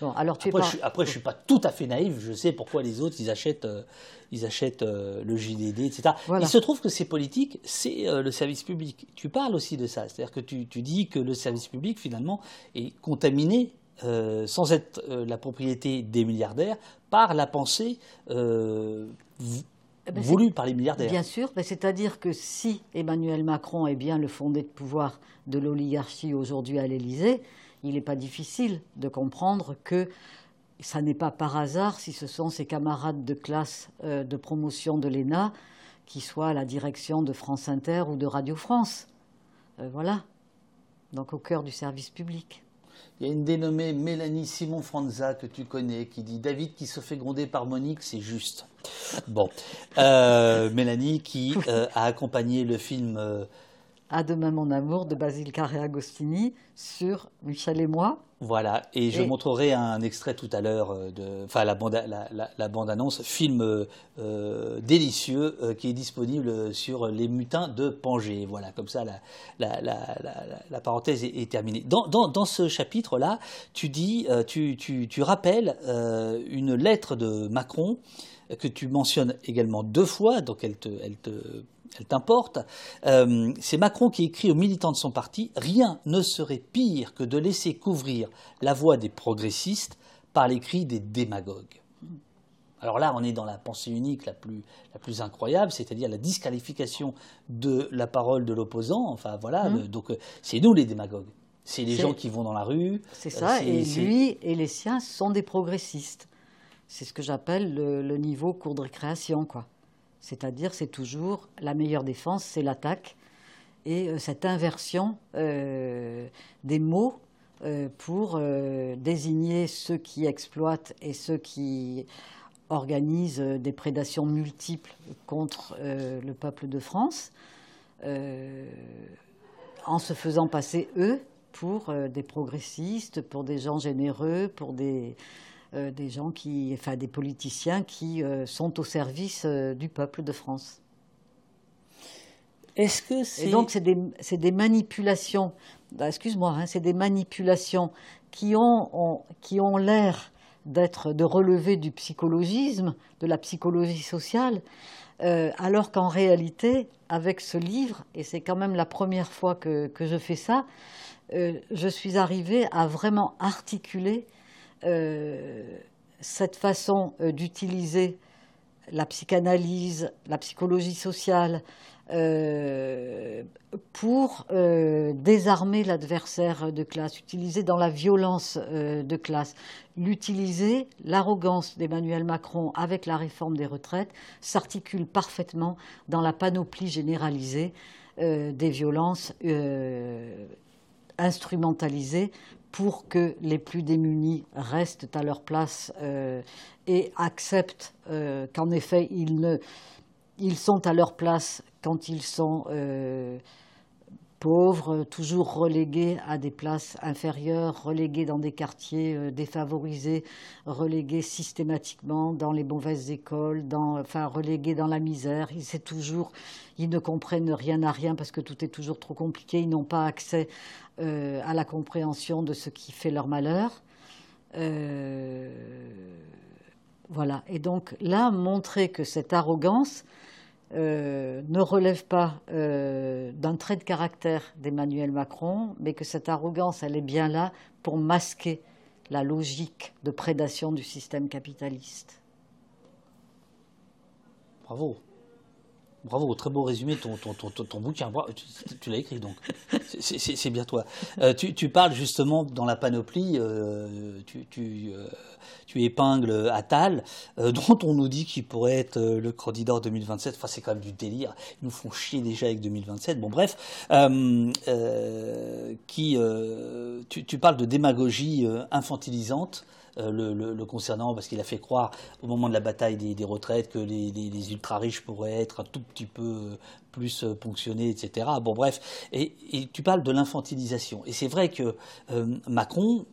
Bon, alors tu après, je, après, je suis pas tout à fait naïf. Je sais pourquoi les autres ils achètent ils achètent euh, le JDD, etc. Il se trouve que ces politiques, c'est euh, le service public. Tu parles aussi de ça, c'est-à-dire que tu, dis que le service public, finalement, est contaminé, euh, sans être la propriété des milliardaires, par la pensée eh ben, voulue par les milliardaires. Bien sûr, ben, c'est-à-dire que si Emmanuel Macron est bien le fondé de pouvoir de l'oligarchie aujourd'hui à l'Élysée, il n'est pas difficile de comprendre que ça n'est pas par hasard si ce sont ses camarades de classe euh, de promotion de l'ENA qui soient à la direction de France Inter ou de Radio France. Euh, voilà. Donc au cœur du service public. Il y a une dénommée Mélanie Simon Franza que tu connais qui dit David qui se fait gronder par Monique, c'est juste. Bon, euh, Mélanie qui *laughs* a accompagné le film À demain mon amour de Basile Carré Agostini sur Michel et moi. Voilà, et je Et- montrerai un extrait tout à l'heure euh, de, enfin la bande, la, la- la bande annonce, film euh, euh, délicieux euh, qui est disponible sur les mutins de Pangée. Voilà, comme ça la, parenthèse est, est terminée. Dans, dans, dans ce chapitre-là, tu dis, euh, tu, tu, tu rappelles une lettre de Macron que tu mentionnes également deux fois, donc elle te, elle te elle t'importe. Euh, c'est Macron qui écrit aux militants de son parti Rien ne serait pire que de laisser couvrir la voix des progressistes par les cris des démagogues. Alors là, on est dans la pensée unique la plus, la plus incroyable, c'est-à-dire la disqualification de la parole de l'opposant. Enfin voilà, le- donc euh, c'est nous les démagogues. C'est les gens qui vont dans la rue. C'est Euh, ça, et lui et les siens sont des progressistes. C'est ce que j'appelle le, le niveau cours de récréation, quoi. C'est-à-dire, c'est toujours la meilleure défense, c'est l'attaque. Et euh, cette inversion euh, des mots euh, pour désigner ceux qui exploitent et ceux qui organisent des prédations multiples contre le peuple de France, en se faisant passer eux pour des progressistes, pour des gens généreux, pour des, euh, des gens qui, enfin des politiciens qui euh, sont au service euh, du peuple de France. Est-ce que c'est Et donc, c'est des, c'est des manipulations, bah, excuse-moi, hein, c'est des manipulations qui ont, ont- qui ont l'air d'être, de relever du psychologisme, de la psychologie sociale, alors qu'en réalité, avec ce livre, et c'est quand même la première fois que, que je fais ça, je suis arrivée à vraiment articuler cette façon euh, d'utiliser la psychanalyse, la psychologie sociale, euh, pour euh, désarmer l'adversaire de classe, utiliser dans la violence euh, de classe, l'utiliser, l'arrogance d'Emmanuel Macron avec la réforme des retraites s'articule parfaitement dans la panoplie généralisée euh, des violences instrumentalisées pour que les plus démunis restent à leur place euh, et acceptent euh, qu'en effet ils, ne, ils sont à leur place quand ils sont euh, pauvres, toujours relégués à des places inférieures, relégués dans des quartiers euh, défavorisés, relégués systématiquement dans les mauvaises écoles, enfin relégués dans la misère. Ils, ils ne comprennent rien à rien parce que tout est toujours trop compliqué. Ils n'ont pas accès euh, à la compréhension de ce qui fait leur malheur. Euh, voilà. Et donc là, montrer que cette arrogance euh, ne relève pas euh, d'un trait de caractère d'Emmanuel Macron, mais que cette arrogance, elle est bien là pour masquer la logique de prédation du système capitaliste. Bravo. Bravo, très beau résumé, ton, ton, ton, ton, bouquin. Tu, tu l'as écrit donc. C'est- bien toi. Euh, tu, tu parles justement dans la panoplie, euh, tu, tu, euh, tu épingles Attal, dont on nous dit qu'il pourrait être le candidat en 2027. Enfin, c'est quand même du délire. Ils nous font chier déjà avec 2027. Bon, bref. Qui, tu, parles de démagogie infantilisante. Euh, le, le- le concernant parce qu'il a fait croire au moment de la bataille des, des retraites que les, les- les ultra riches pourraient être un tout petit peu euh, plus euh, ponctionnés, etc. Bon, bref. Et, et tu parles de l'infantilisation. Et c'est vrai que euh, Macron,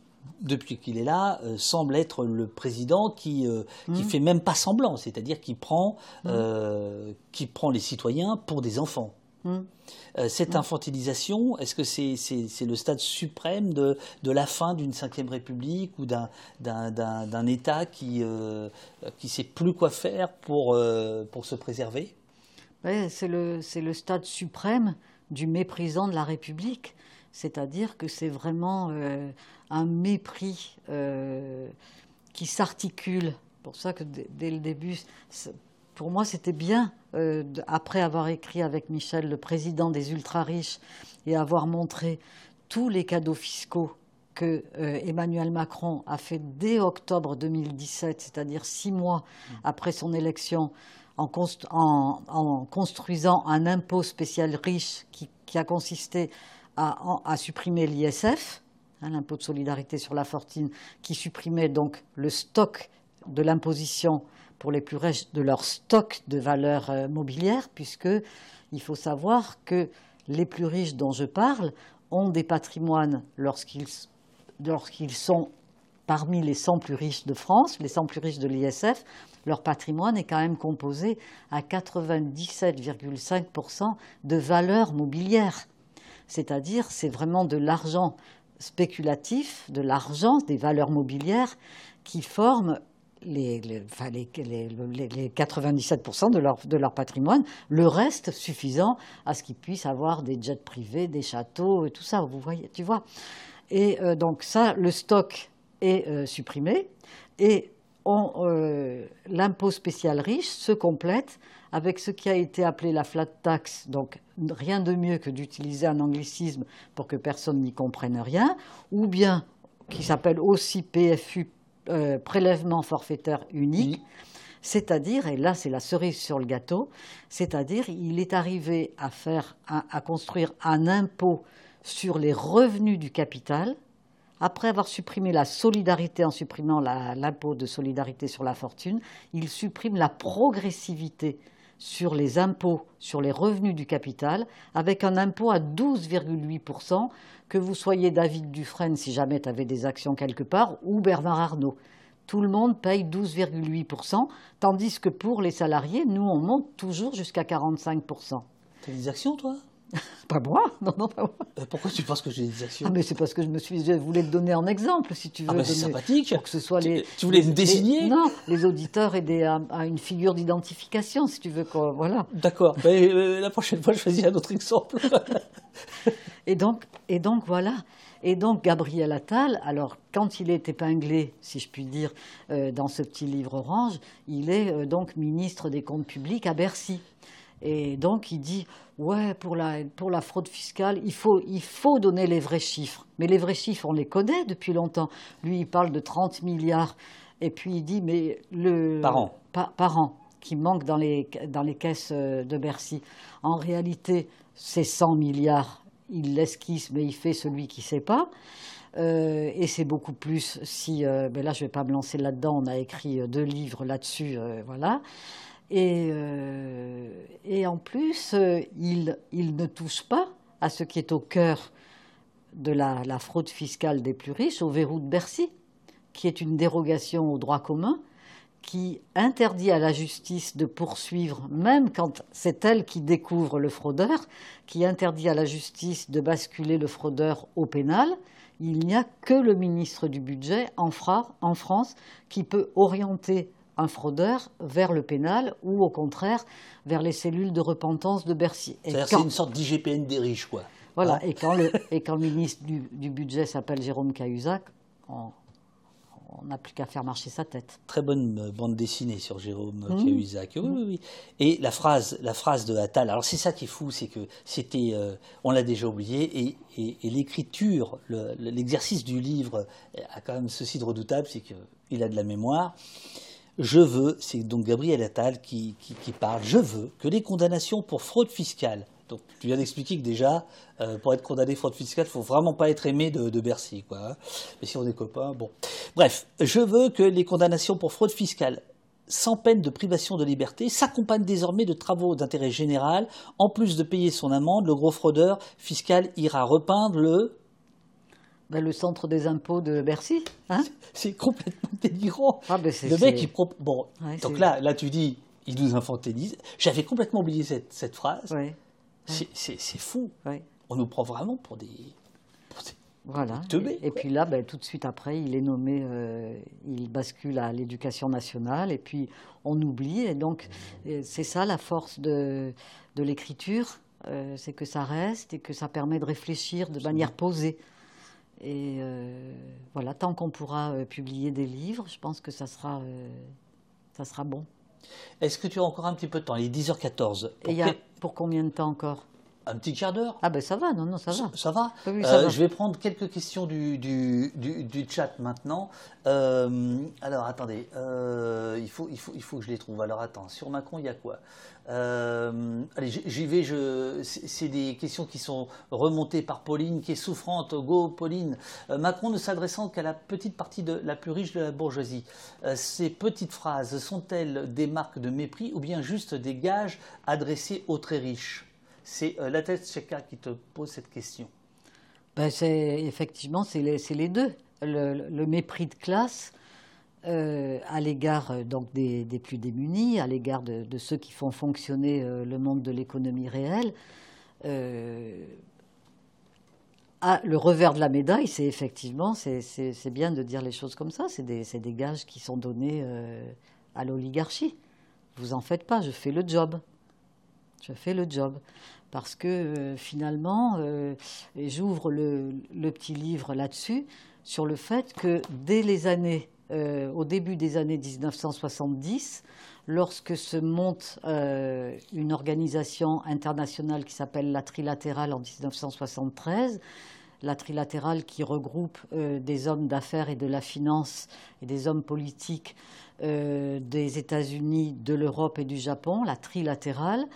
depuis qu'il est là, euh, semble être le président qui euh, qui Mhm. fait même pas semblant, c'est-à-dire qui prend euh, qui prend les citoyens pour des enfants. Hmm. Euh, cette infantilisation, est-ce que c'est c'est- c'est le stade suprême de, de la fin d'une cinquième république ou d'un État qui euh, qui sait plus quoi faire pour euh, pour se préserver? Ouais, c'est le, c'est le stade suprême du méprisant de la République. C'est-à-dire que c'est vraiment euh, un mépris euh, qui s'articule. pour ça que dès, le début, c'est- pour moi, c'était bien, euh, après avoir écrit avec Michel, le président des ultra-riches, et avoir montré tous les cadeaux fiscaux que euh, Emmanuel Macron a fait dès octobre 2017, c'est-à-dire six mois après son élection, en, const- en- en construisant un impôt spécial riche qui, a consisté à supprimer l'ISF, hein, l'impôt de solidarité sur la fortune, qui supprimait donc le stock de l'imposition pour les plus riches de leur stock de valeurs euh, mobilières, puisque il faut savoir que les plus riches dont je parle ont des patrimoines lorsqu'ils lorsqu'ils sont parmi les 100 plus riches de France, les 100 plus riches de l'ISF, leur patrimoine est quand même composé à 97,5% de valeurs mobilières. C'est-à-dire, c'est vraiment de l'argent spéculatif, de l'argent, des valeurs mobilières qui forment les, 97% de leur, de leur, patrimoine, le reste suffisant à ce qu'ils puissent avoir des jets privés, des châteaux et tout ça, vous voyez, tu vois. Et euh, donc ça, le stock est euh, supprimé et euh, l'impôt spécial riche se complète avec ce qui a été appelé la flat tax, donc rien de mieux que d'utiliser un anglicisme pour que personne n'y comprenne rien, ou bien qui s'appelle aussi PFU, euh, prélèvement forfaitaire unique. C'est-à-dire, et là c'est la cerise sur le gâteau, c'est-à-dire il est arrivé à faire, à construire un impôt sur les revenus du capital, après avoir supprimé la solidarité en supprimant l'impôt de solidarité sur la fortune, il supprime la progressivité sur les impôts sur les revenus du capital, avec un impôt à 12,8%, que vous soyez David Dufresne si jamais tu avais des actions quelque part, ou Bernard Arnault. Tout le monde paye 12,8%, tandis que pour les salariés, nous, on monte toujours jusqu'à 45%. Tu as des actions, toi? *laughs* Pas moi, non, non, pas moi. Euh, pourquoi tu penses que j'ai des actions ah, mais c'est parce que je me suis, je voulais te donner un exemple, si tu veux. Ah, c'est sympathique. Pour que ce soit les. Tu voulais me désigner Non, les auditeurs aient à, une figure d'identification, si tu veux, quoi, voilà. D'accord. Mais euh, la prochaine fois, je choisis un autre exemple. *laughs* et donc, et donc voilà. Et donc Gabriel Attal, alors quand il est épinglé, si je puis dire, euh, dans ce petit livre orange, il est donc ministre des comptes publics à Bercy. Et donc, il dit Ouais, pour la, pour la fraude fiscale, il faut, il faut donner les vrais chiffres. Mais les vrais chiffres, on les connaît depuis longtemps. Lui, il parle de 30 milliards. Et puis, il dit Mais le. Par an. Par, an, qui manque dans les, dans les caisses euh, de Bercy. En réalité, c'est 100 milliards. Il l'esquisse, mais il fait celui qui ne sait pas. Euh, et c'est beaucoup plus si. Euh, ben là, je ne vais pas me lancer là-dedans. On a écrit deux livres là-dessus. voilà. Euh, et, en plus, euh, il, ne touche pas à ce qui est au cœur de la, fraude fiscale des plus riches, au verrou de Bercy, qui est une dérogation au droit commun, qui interdit à la justice de poursuivre, même quand c'est elle qui découvre le fraudeur, qui interdit à la justice de basculer le fraudeur au pénal. Il n'y a que le ministre du Budget en, en France qui peut orienter un fraudeur vers le pénal ou au contraire vers les cellules de repentance de Bercy. C'est une sorte d'IGPN des riches, quoi. Voilà, hein et, quand le, et quand le ministre du, budget s'appelle Jérôme Cahuzac, on n'a plus qu'à faire marcher sa tête. Très bonne euh, bande dessinée sur Jérôme mmh. Cahuzac. Oui, oui, oui. Et la phrase, la phrase de Attal, alors c'est ça qui est fou, c'est que c'était, euh, on l'a déjà oublié, et, et, et l'écriture, l'exercice du livre a quand même ceci de redoutable, c'est qu'il a de la mémoire je veux, c'est donc Gabriel Attal qui, parle, je veux que les condamnations pour fraude fiscale, donc tu viens d'expliquer que déjà, euh, pour être condamné fraude fiscale, il faut vraiment pas être aimé de, Bercy, quoi. Hein. Mais si on est copains, bon. Bref, je veux que les condamnations pour fraude fiscale sans peine de privation de liberté s'accompagnent désormais de travaux d'intérêt général. En plus de payer son amende, le gros fraudeur fiscal ira repeindre le ben, le centre des impôts de Bercy. Hein *laughs* c'est complètement délirant. Ah, ben, le mec, il Bon, donc là, là, tu dis, il nous infantilise. J'avais complètement oublié cette, cette phrase. C'est fou. On nous prend vraiment pour des. voilà. Et, puis là, ben, tout de suite après, il est nommé, euh, il bascule à l'éducation nationale, et puis on oublie. Et donc, euh, c'est ça la force de, de l'écriture, euh, c'est que ça reste et que ça permet de réfléchir de manière posée. Et euh, voilà, tant qu'on pourra euh, publier des livres, je pense que ça sera, euh, ça sera bon. Est-ce que tu as encore un petit peu de temps? Il est 10h14. Pour, Et y a, pour combien de temps encore? Un petit quart d'heure Ah ben ça va, non, non, ça va. Ça, va, oui, ça Euh, va. Je vais prendre quelques questions du, du, du, du chat maintenant. Euh, alors attendez, euh, il, faut, il, faut, il faut que je les trouve. Alors attends, sur Macron, il y a quoi Allez, j'y vais. Je, c'est des questions qui sont remontées par Pauline, qui est souffrante. Go, Pauline. Macron ne s'adressant qu'à la petite partie de la plus riche de la bourgeoisie. Ces petites phrases sont-elles des marques de mépris ou bien juste des gages adressés aux très riches C'est euh, la tête Cheka qui te pose cette question. Ben, c'est effectivement c'est les, deux. Le, mépris de classe euh, à l'égard euh, donc des, plus démunis, à l'égard de, ceux qui font fonctionner le monde de l'économie réelle. Le revers de la médaille, c'est effectivement, c'est bien de dire les choses comme ça, c'est des, gages qui sont donnés à l'oligarchie. Vous en faites pas, je fais le job. Je fais le job. Parce que euh, finalement, euh, j'ouvre le, petit livre là-dessus, sur le fait que dès les années, euh, au début des années 1970, lorsque se monte une organisation internationale qui s'appelle la Trilatérale en 1973, la trilatérale qui regroupe des hommes d'affaires et de la finance et des hommes politiques euh, des États-Unis, de l'Europe et du Japon, la trilatérale.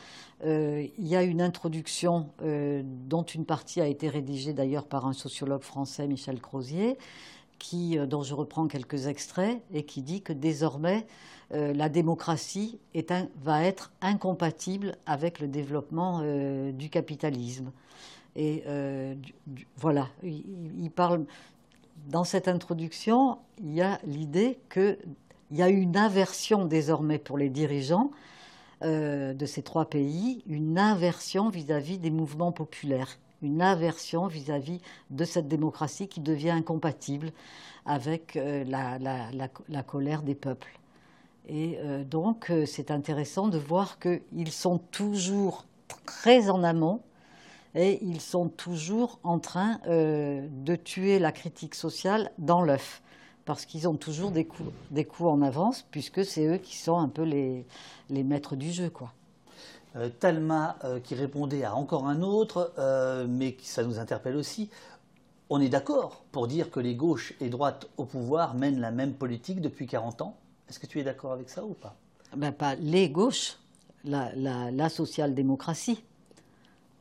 Euh, il y a une introduction euh, dont une partie a été rédigée d'ailleurs par un sociologue français, Michel Crozier, qui, dont je reprends quelques extraits, et qui dit que désormais la démocratie est va être incompatible avec le développement du capitalisme. Et voilà, il, parle dans cette introduction, il y a l'idée qu'il y a une aversion désormais pour les dirigeants euh, de ces trois pays, une aversion vis-à-vis des mouvements populaires, une aversion vis-à-vis de cette démocratie qui devient incompatible avec euh, la, colère des peuples. Et euh, donc, c'est intéressant de voir qu'ils sont toujours très en amont et ils sont toujours en train de tuer la critique sociale dans l'œuf. Parce qu'ils ont toujours des coups, des coups en avance, puisque c'est eux qui sont un peu les, les maîtres du jeu. Quoi. Euh, Talma euh, qui répondait à encore un autre, euh, mais qui, ça nous interpelle aussi. On est d'accord pour dire que les gauches et droites au pouvoir mènent la même politique depuis 40 ans Est-ce que tu es d'accord avec ça ou pas? Ben, pas les gauches, la, la, la social-démocratie.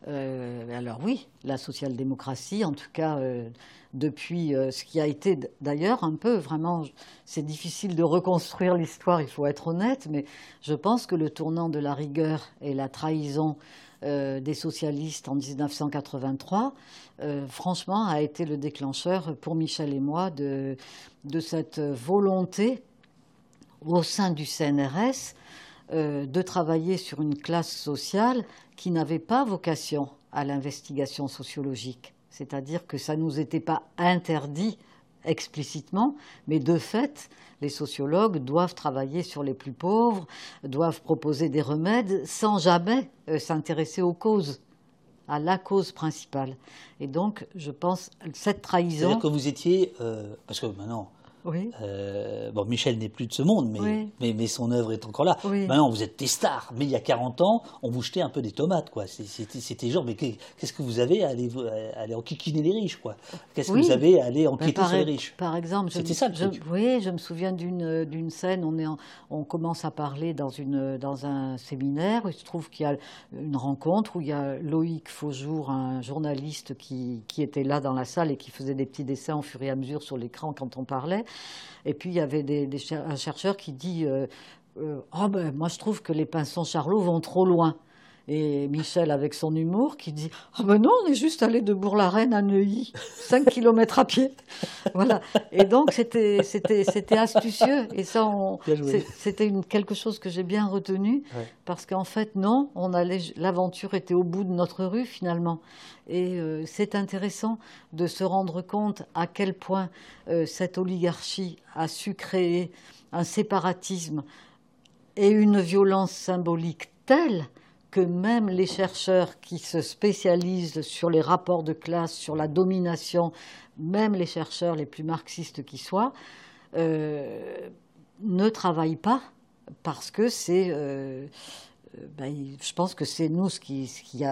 Euh, alors oui, la social-démocratie, en tout cas euh, depuis euh, ce qui a été d'ailleurs un peu vraiment, c'est difficile de reconstruire l'histoire, il faut être honnête, mais je pense que le tournant de la rigueur et la trahison des socialistes en 1983, euh, franchement, a été le déclencheur pour Michel et moi de, cette volonté au sein du CNRS de travailler sur une classe sociale qui n'avait pas vocation à l'investigation sociologique. C'est-à-dire que ça ne nous était pas interdit explicitement, mais de fait, les sociologues doivent travailler sur les plus pauvres, doivent proposer des remèdes sans jamais euh, s'intéresser aux causes, à la cause principale. Et donc, je pense, cette trahison. C'est-à-dire que vous étiez, euh, parce que maintenant, Oui. euh, bon, Michel n'est plus de ce monde, mais, Oui. mais, mais son œuvre est encore là. Oui. Maintenant, vous êtes des stars, mais il y a 40 ans, on vous jetait un peu des tomates, quoi. C'était genre, mais qu'est- qu'est-ce que vous avez à aller, à aller enquiquiner les riches, quoi? Qu'est-ce que vous avez à aller Ben, enquêter sur les e- riches? par exemple, je, C'était ça, le je- truc. oui, je me souviens d'une scène. On est, en- on commence à parler dans une dans un séminaire. Il se trouve qu'il y a une rencontre où il y a Loïc Faujour, un journaliste qui qui était là dans la salle et qui faisait des petits dessins au fur et à mesure sur l'écran quand on parlait. Et puis il y avait un chercheur qui dit euh, euh, oh ben moi je trouve que les pinsons Charlot vont trop loin. Et Michel, avec son humour, qui dit Ah ben non, on est juste allé de Bourg-la-Reine à Neuilly, 5 kilomètres à pied. Voilà. Et donc, c'était c'était- c'était astucieux. Et ça, c'était quelque chose que j'ai bien retenu. Ouais. Parce qu'en fait, non, on allait, l'aventure était au bout de notre rue, finalement. Et euh, c'est intéressant de se rendre compte à quel point euh, cette oligarchie a su créer un séparatisme et une violence symbolique telle que même les chercheurs qui se spécialisent sur les rapports de classe, sur la domination, même les chercheurs les plus marxistes qui soient, euh, ne travaillent pas parce que c'est euh, ben, je pense que c'est nous ce qui.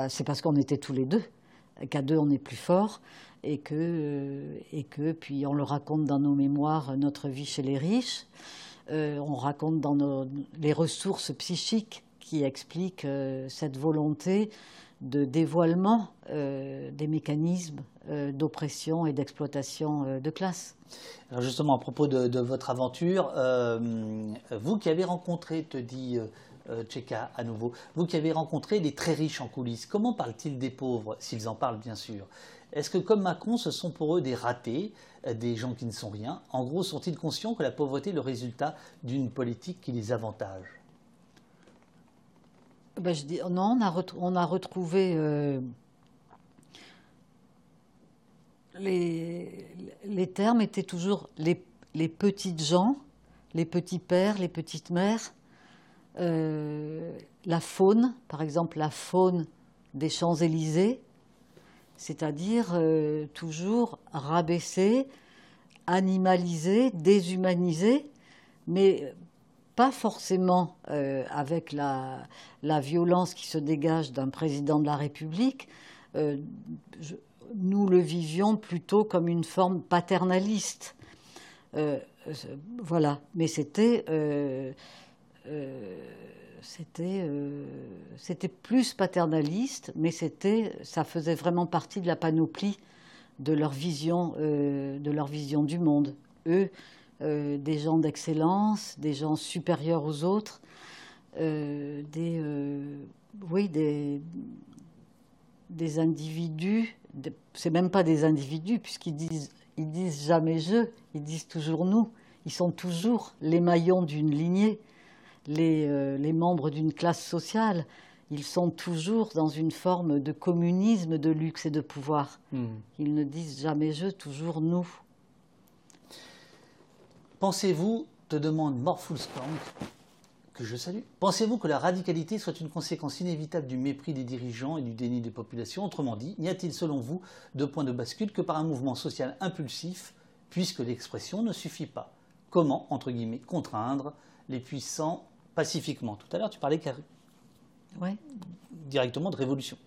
C'est parce qu'on était tous les deux. Qu'à deux, on est plus fort. Et que, et que, puis on le raconte dans nos mémoires, notre vie chez les riches. on raconte dans nos, les ressources psychiques qui expliquent cette volonté de dévoilement des mécanismes d'oppression et d'exploitation de classe. Alors justement, à propos de, votre aventure, vous qui avez rencontré, te dit euh, Tcheka à nouveau. Vous qui avez rencontré les très riches en coulisses, comment parlent-ils des pauvres, s'ils en parlent bien sûr? Est-ce que comme Macron, ce sont pour eux des ratés, euh, des gens qui ne sont rien? En gros, sont-ils conscients que la pauvreté est le résultat d'une politique qui les avantage? Ben, dis, Non, on a, retrouvé... Euh, les, les, termes étaient toujours les, les petites gens, les petits pères, les petites mères, euh, la faune, par exemple la faune des Champs-Élysées, c'est-à-dire euh, toujours rabaissée, animalisée, déshumanisée, mais pas forcément euh, avec la, violence qui se dégage d'un président de la République. nous le vivions plutôt comme une forme paternaliste. voilà, mais c'était euh, euh, c'était plus paternaliste, mais c'était ça faisait vraiment partie de la panoplie de leur vision euh, de leur vision du monde. Eux, des gens d'excellence, des gens supérieurs aux autres, des oui des des individus. C'est même pas des individus puisqu'ils disent ils disent jamais je, ils disent toujours nous. Ils sont toujours les maillons d'une lignée. Euh, les, membres d'une classe sociale, ils sont toujours dans une forme de communisme de luxe et de pouvoir. Hmm. Ils ne disent jamais je, toujours nous. Pensez-vous, te demande Morphulspank, que je salue, pensez-vous que la radicalité soit une conséquence inévitable du mépris des dirigeants et du déni des populations? Autrement dit, n'y a-t-il selon vous de point de bascule que par un mouvement social impulsif, puisque l'expression ne suffit pas? Comment, entre guillemets, contraindre les puissants pacifiquement? Tout à l'heure, tu parlais directement de révolution.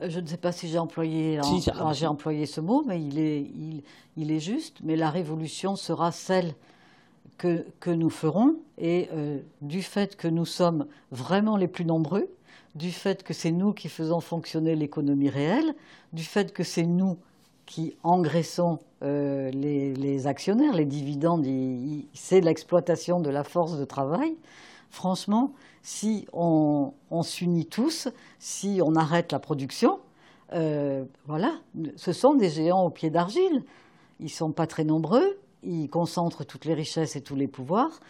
Euh, je ne sais pas si j'ai employé, j'ai employé ce mot, mais il est, il, est juste. Mais la révolution sera celle que, que nous ferons. Et euh, du fait que nous sommes vraiment les plus nombreux, du fait que c'est nous qui faisons fonctionner l'économie réelle, du fait que c'est nous qui engraissons euh, les, actionnaires, les dividendes, c'est l'exploitation de la force de travail. Franchement, si on, s'unit tous, si on arrête la production, euh, voilà, ce sont des géants au pied d'argile. Ils ne sont pas très nombreux, ils concentrent toutes les richesses et tous les pouvoirs.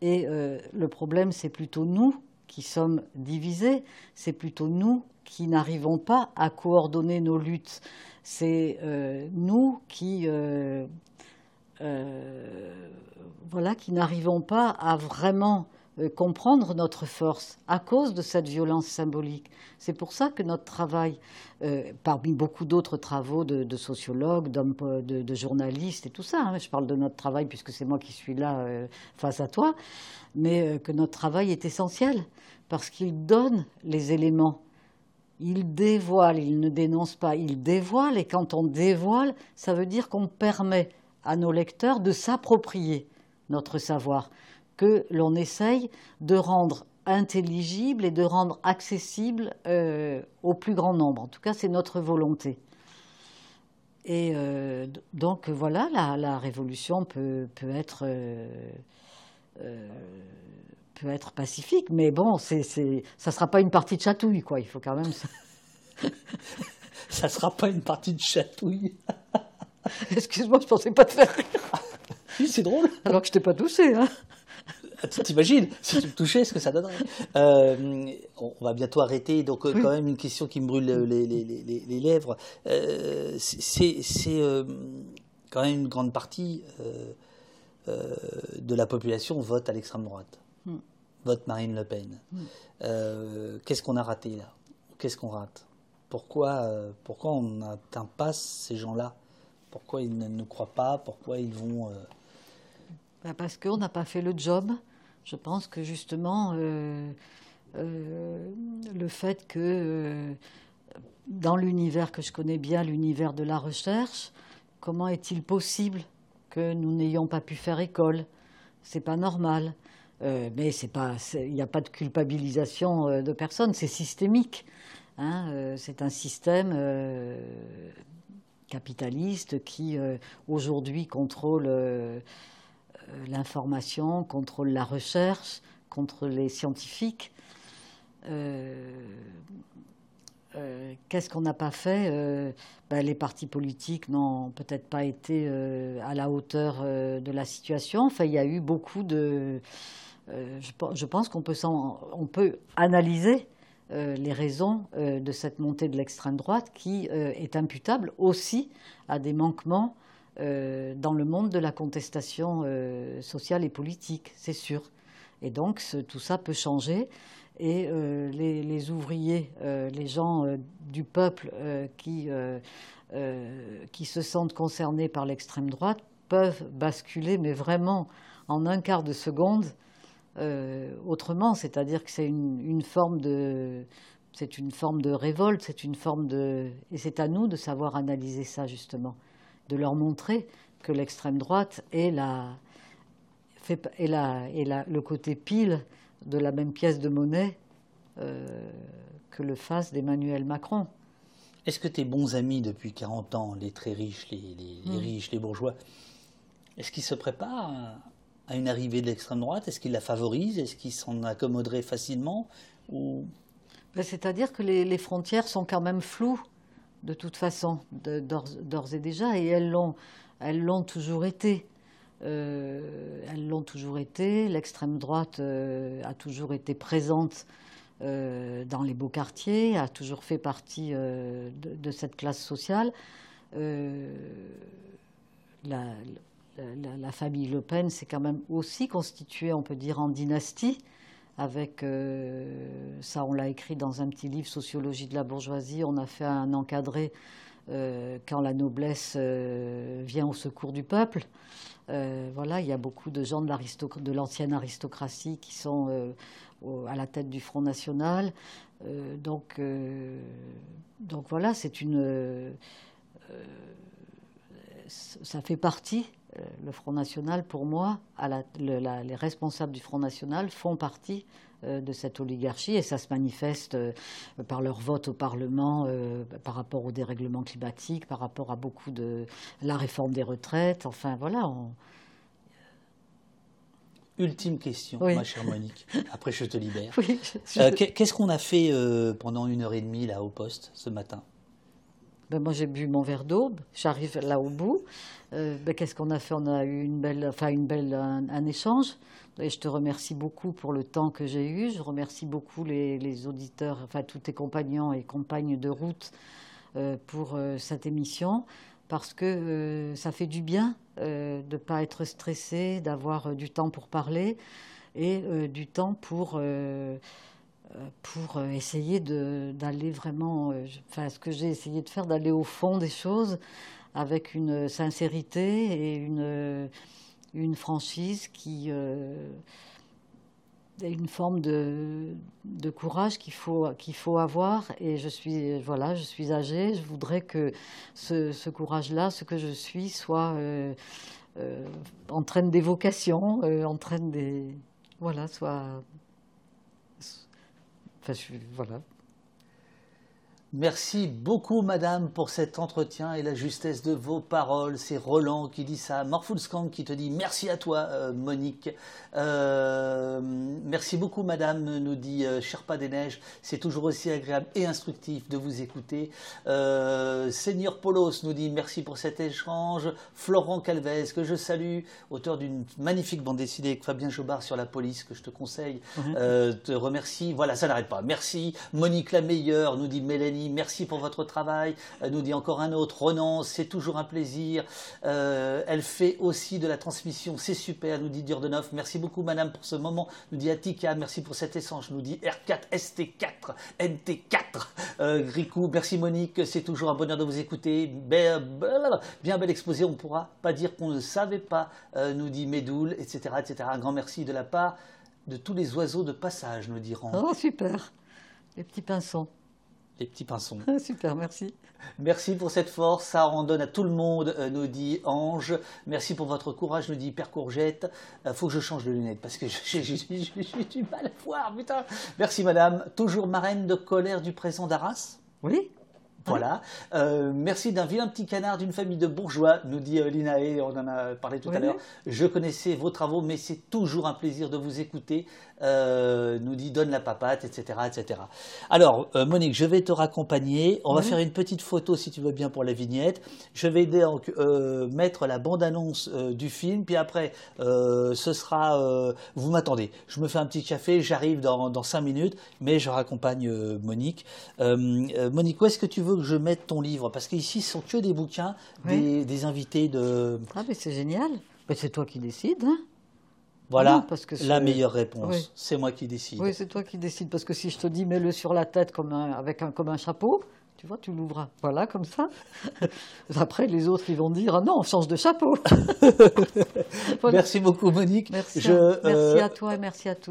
Et euh, le problème, c'est plutôt nous qui sommes divisés, c'est plutôt nous qui n'arrivons pas à coordonner nos luttes. C'est euh, nous qui, voilà, qui n'arrivons pas à vraiment comprendre notre force à cause de cette violence symbolique. C'est pour ça que notre travail, parmi beaucoup d'autres travaux de, sociologues, de, journalistes et tout ça, hein, je parle de notre travail puisque c'est moi qui suis là face à toi, mais que notre travail est essentiel parce qu'il donne les éléments il dévoile, il ne dénonce pas, il dévoile, et quand on dévoile, ça veut dire qu'on permet à nos lecteurs de s'approprier notre savoir, que l'on essaye de rendre intelligible et de rendre accessible euh, au plus grand nombre. En tout cas, c'est notre volonté. Et euh, donc voilà, la, révolution peut, être euh, peut être pacifique, mais bon, c'est, c'est, ça ne sera pas une partie de chatouille, quoi. Il faut quand même. *laughs* ça ne sera pas une partie de chatouille. *laughs* Excuse-moi, je ne pensais pas te faire rire. c'est drôle. Alors que je t'ai pas touché, hein. *laughs* T'imagines, si tu me touchais, ce que ça donnerait euh, On va bientôt arrêter, donc euh, quand même une question qui me brûle les, les, les, les lèvres. Euh, c'est quand même une grande partie de la population vote à l'extrême droite. Hmm vote Marine Le Pen. Mm. Euh, qu'est-ce qu'on a raté là? Qu'est-ce qu'on rate? Pourquoi, pourquoi on n'atteint pas ces gens-là? Pourquoi ils ne nous croient pas? Pourquoi ils vont... Bah, parce qu'on n'a pas fait le job. Je pense que justement, le fait que dans l'univers que je connais bien, l'univers de la recherche, comment est-il possible que nous n'ayons pas pu faire école? C'est pas normal. mais il n'y a pas de culpabilisation de personne, c'est systémique. Hein, c'est un système capitaliste qui euh, aujourd'hui contrôle euh, l'information, contrôle la recherche, contrôle les scientifiques. Euh, qu'est-ce qu'on n'a pas fait ben, Les partis politiques n'ont peut-être pas été à la hauteur de la situation. Enfin, il y a eu beaucoup de. Je, pense qu'on peut, peut analyser euh, les raisons euh, de cette montée de l'extrême droite qui euh, est imputable aussi à des manquements dans le monde de la contestation sociale et politique, c'est sûr. Et donc tout ça peut changer. Et les, ouvriers, les gens du peuple qui, qui se sentent concernés par l'extrême droite peuvent basculer, mais vraiment en un quart de seconde, euh, autrement, c'est-à-dire que c'est une, forme de c'est une forme de révolte, c'est une forme de et c'est à nous de savoir analyser ça justement, de leur montrer que l'extrême droite est la fait est la, est la, le côté pile de la même pièce de monnaie euh, que le face d'Emmanuel Macron. Est-ce que tes bons amis depuis 40 ans, les très riches, les, les, hmm. riches, les bourgeois, est-ce qu'ils se préparent à une arrivée de l'extrême droite? Est-ce qu'il la favorise Est-ce qu'il s'en accommoderait facilement? Ou... Ben, c'est-à-dire que les, frontières sont quand même floues, de toute façon, d'ores et déjà, et elles l'ont, toujours été. Euh, elles l'ont toujours été. L'extrême droite euh, a toujours été présente euh, dans les beaux quartiers, a toujours fait partie de, de, cette classe sociale. La, la, famille Le Pen s'est quand même aussi constituée, on peut dire, en dynastie. Avec euh, ça, on l'a écrit dans un petit livre, Sociologie de la bourgeoisie. On a fait un encadré euh, quand la noblesse euh, vient au secours du peuple. voilà, il y a beaucoup de gens de l'ancienne aristocratie qui sont à la tête du Front National. donc, donc voilà, c'est une. ça fait partie le Front National, pour moi, les responsables du Front National font partie euh, de cette oligarchie et ça se manifeste euh, par leur vote au Parlement par rapport au dérèglement climatique, par rapport à beaucoup de la réforme des retraites. Enfin, voilà. Ultime question, ma chère Monique. *laughs* Après, je te libère. Qu'est-ce qu'on a fait pendant une heure et demie là au poste ce matin? Ben, moi j'ai bu mon verre d'eau, j'arrive là au bout. Euh, ben, qu'est-ce qu'on a fait? On a eu une belle, enfin une belle, un, échange. Et je te remercie beaucoup pour le temps que j'ai eu. Je remercie beaucoup les, auditeurs, enfin tous tes compagnons et compagnes de route euh, pour euh, cette émission, parce que ça fait du bien de ne pas être stressé, d'avoir du temps pour parler et du temps pour pour essayer d'aller vraiment, enfin ce que j'ai essayé de faire, d'aller au fond des choses avec une sincérité et une, une franchise qui est une forme de, de courage qu'il faut, faut avoir. Et je suis, voilà, je suis âgée, je voudrais que ce, ce courage-là, ce que je suis, soit euh, euh, entraîne des vocations, euh, entraîne des. Voilà, soit voilà. Merci beaucoup, madame, pour cet entretien et la justesse de vos paroles. C'est Roland qui dit ça. Morfulskank qui te dit merci à toi, euh, Monique. Euh, merci beaucoup, madame, nous dit euh, Sherpa des Neiges. C'est toujours aussi agréable et instructif de vous écouter. Seigneur Polos nous dit merci pour cet échange. Florent Calvez, que je salue, auteur d'une magnifique bande dessinée avec Fabien Jobard sur la police, que je te conseille, mhm. te remercie. Voilà, ça n'arrête pas. Merci. Monique la meilleure, nous dit Mélanie merci pour votre travail. Elle nous dit encore un autre, Renan, c'est toujours un plaisir. Euh, elle fait aussi de la transmission, c'est super, nous dit Durdenov. Merci beaucoup, madame, pour ce moment. Nous dit Atika, merci pour cet échange. Nous dit R4, ST4, NT4. Euh, Gricou, merci Monique, c'est toujours un bonheur de vous écouter. Bien, bel exposé, on ne pourra pas dire qu'on ne savait pas, euh, nous dit Médoul, etc., etc. Un grand merci de la part de tous les oiseaux de passage, nous dirons. Oh, super. Les petits pinsons. Les petits pinsons. super, merci. Merci pour cette force, ça en donne à tout le monde, euh, nous dit Ange. Merci pour votre courage, nous dit Père Courgette. Euh, faut que je change de lunettes parce que *laughs* j'ai du mal à voir, putain. Merci madame. Toujours marraine de colère du présent d'Arras Oui. Voilà. Euh, merci d'un vilain petit canard d'une famille de bourgeois, nous dit euh, Linae, on en a parlé tout à l'heure. Je connaissais vos travaux, mais c'est toujours un plaisir de vous écouter, euh, nous dit Donne la papate, etc. etc. Alors, Monique, je vais te raccompagner. On va faire une petite photo, si tu veux bien, pour la vignette. Je vais donc mettre la bande-annonce du film, puis après, ce sera... vous m'attendez. Je me fais un petit café, j'arrive dans, dans cinq minutes, mais je raccompagne Monique. Monique, où est-ce que tu veux que je mette ton livre? Parce qu'ici, ce sont que des bouquins, des, invités de... Ah, mais c'est génial. Mais c'est toi qui décides. Hein voilà parce que la meilleure réponse. C'est moi qui décide. Oui, c'est toi qui décides. Parce que si je te dis mets-le sur la tête comme un, avec un, comme un chapeau, tu vois, tu l'ouvres. Voilà, comme ça. *laughs* Après, les autres, ils vont dire ah non, on change de chapeau. *laughs* Merci beaucoup, Monique. Merci, merci à toi et merci à tous.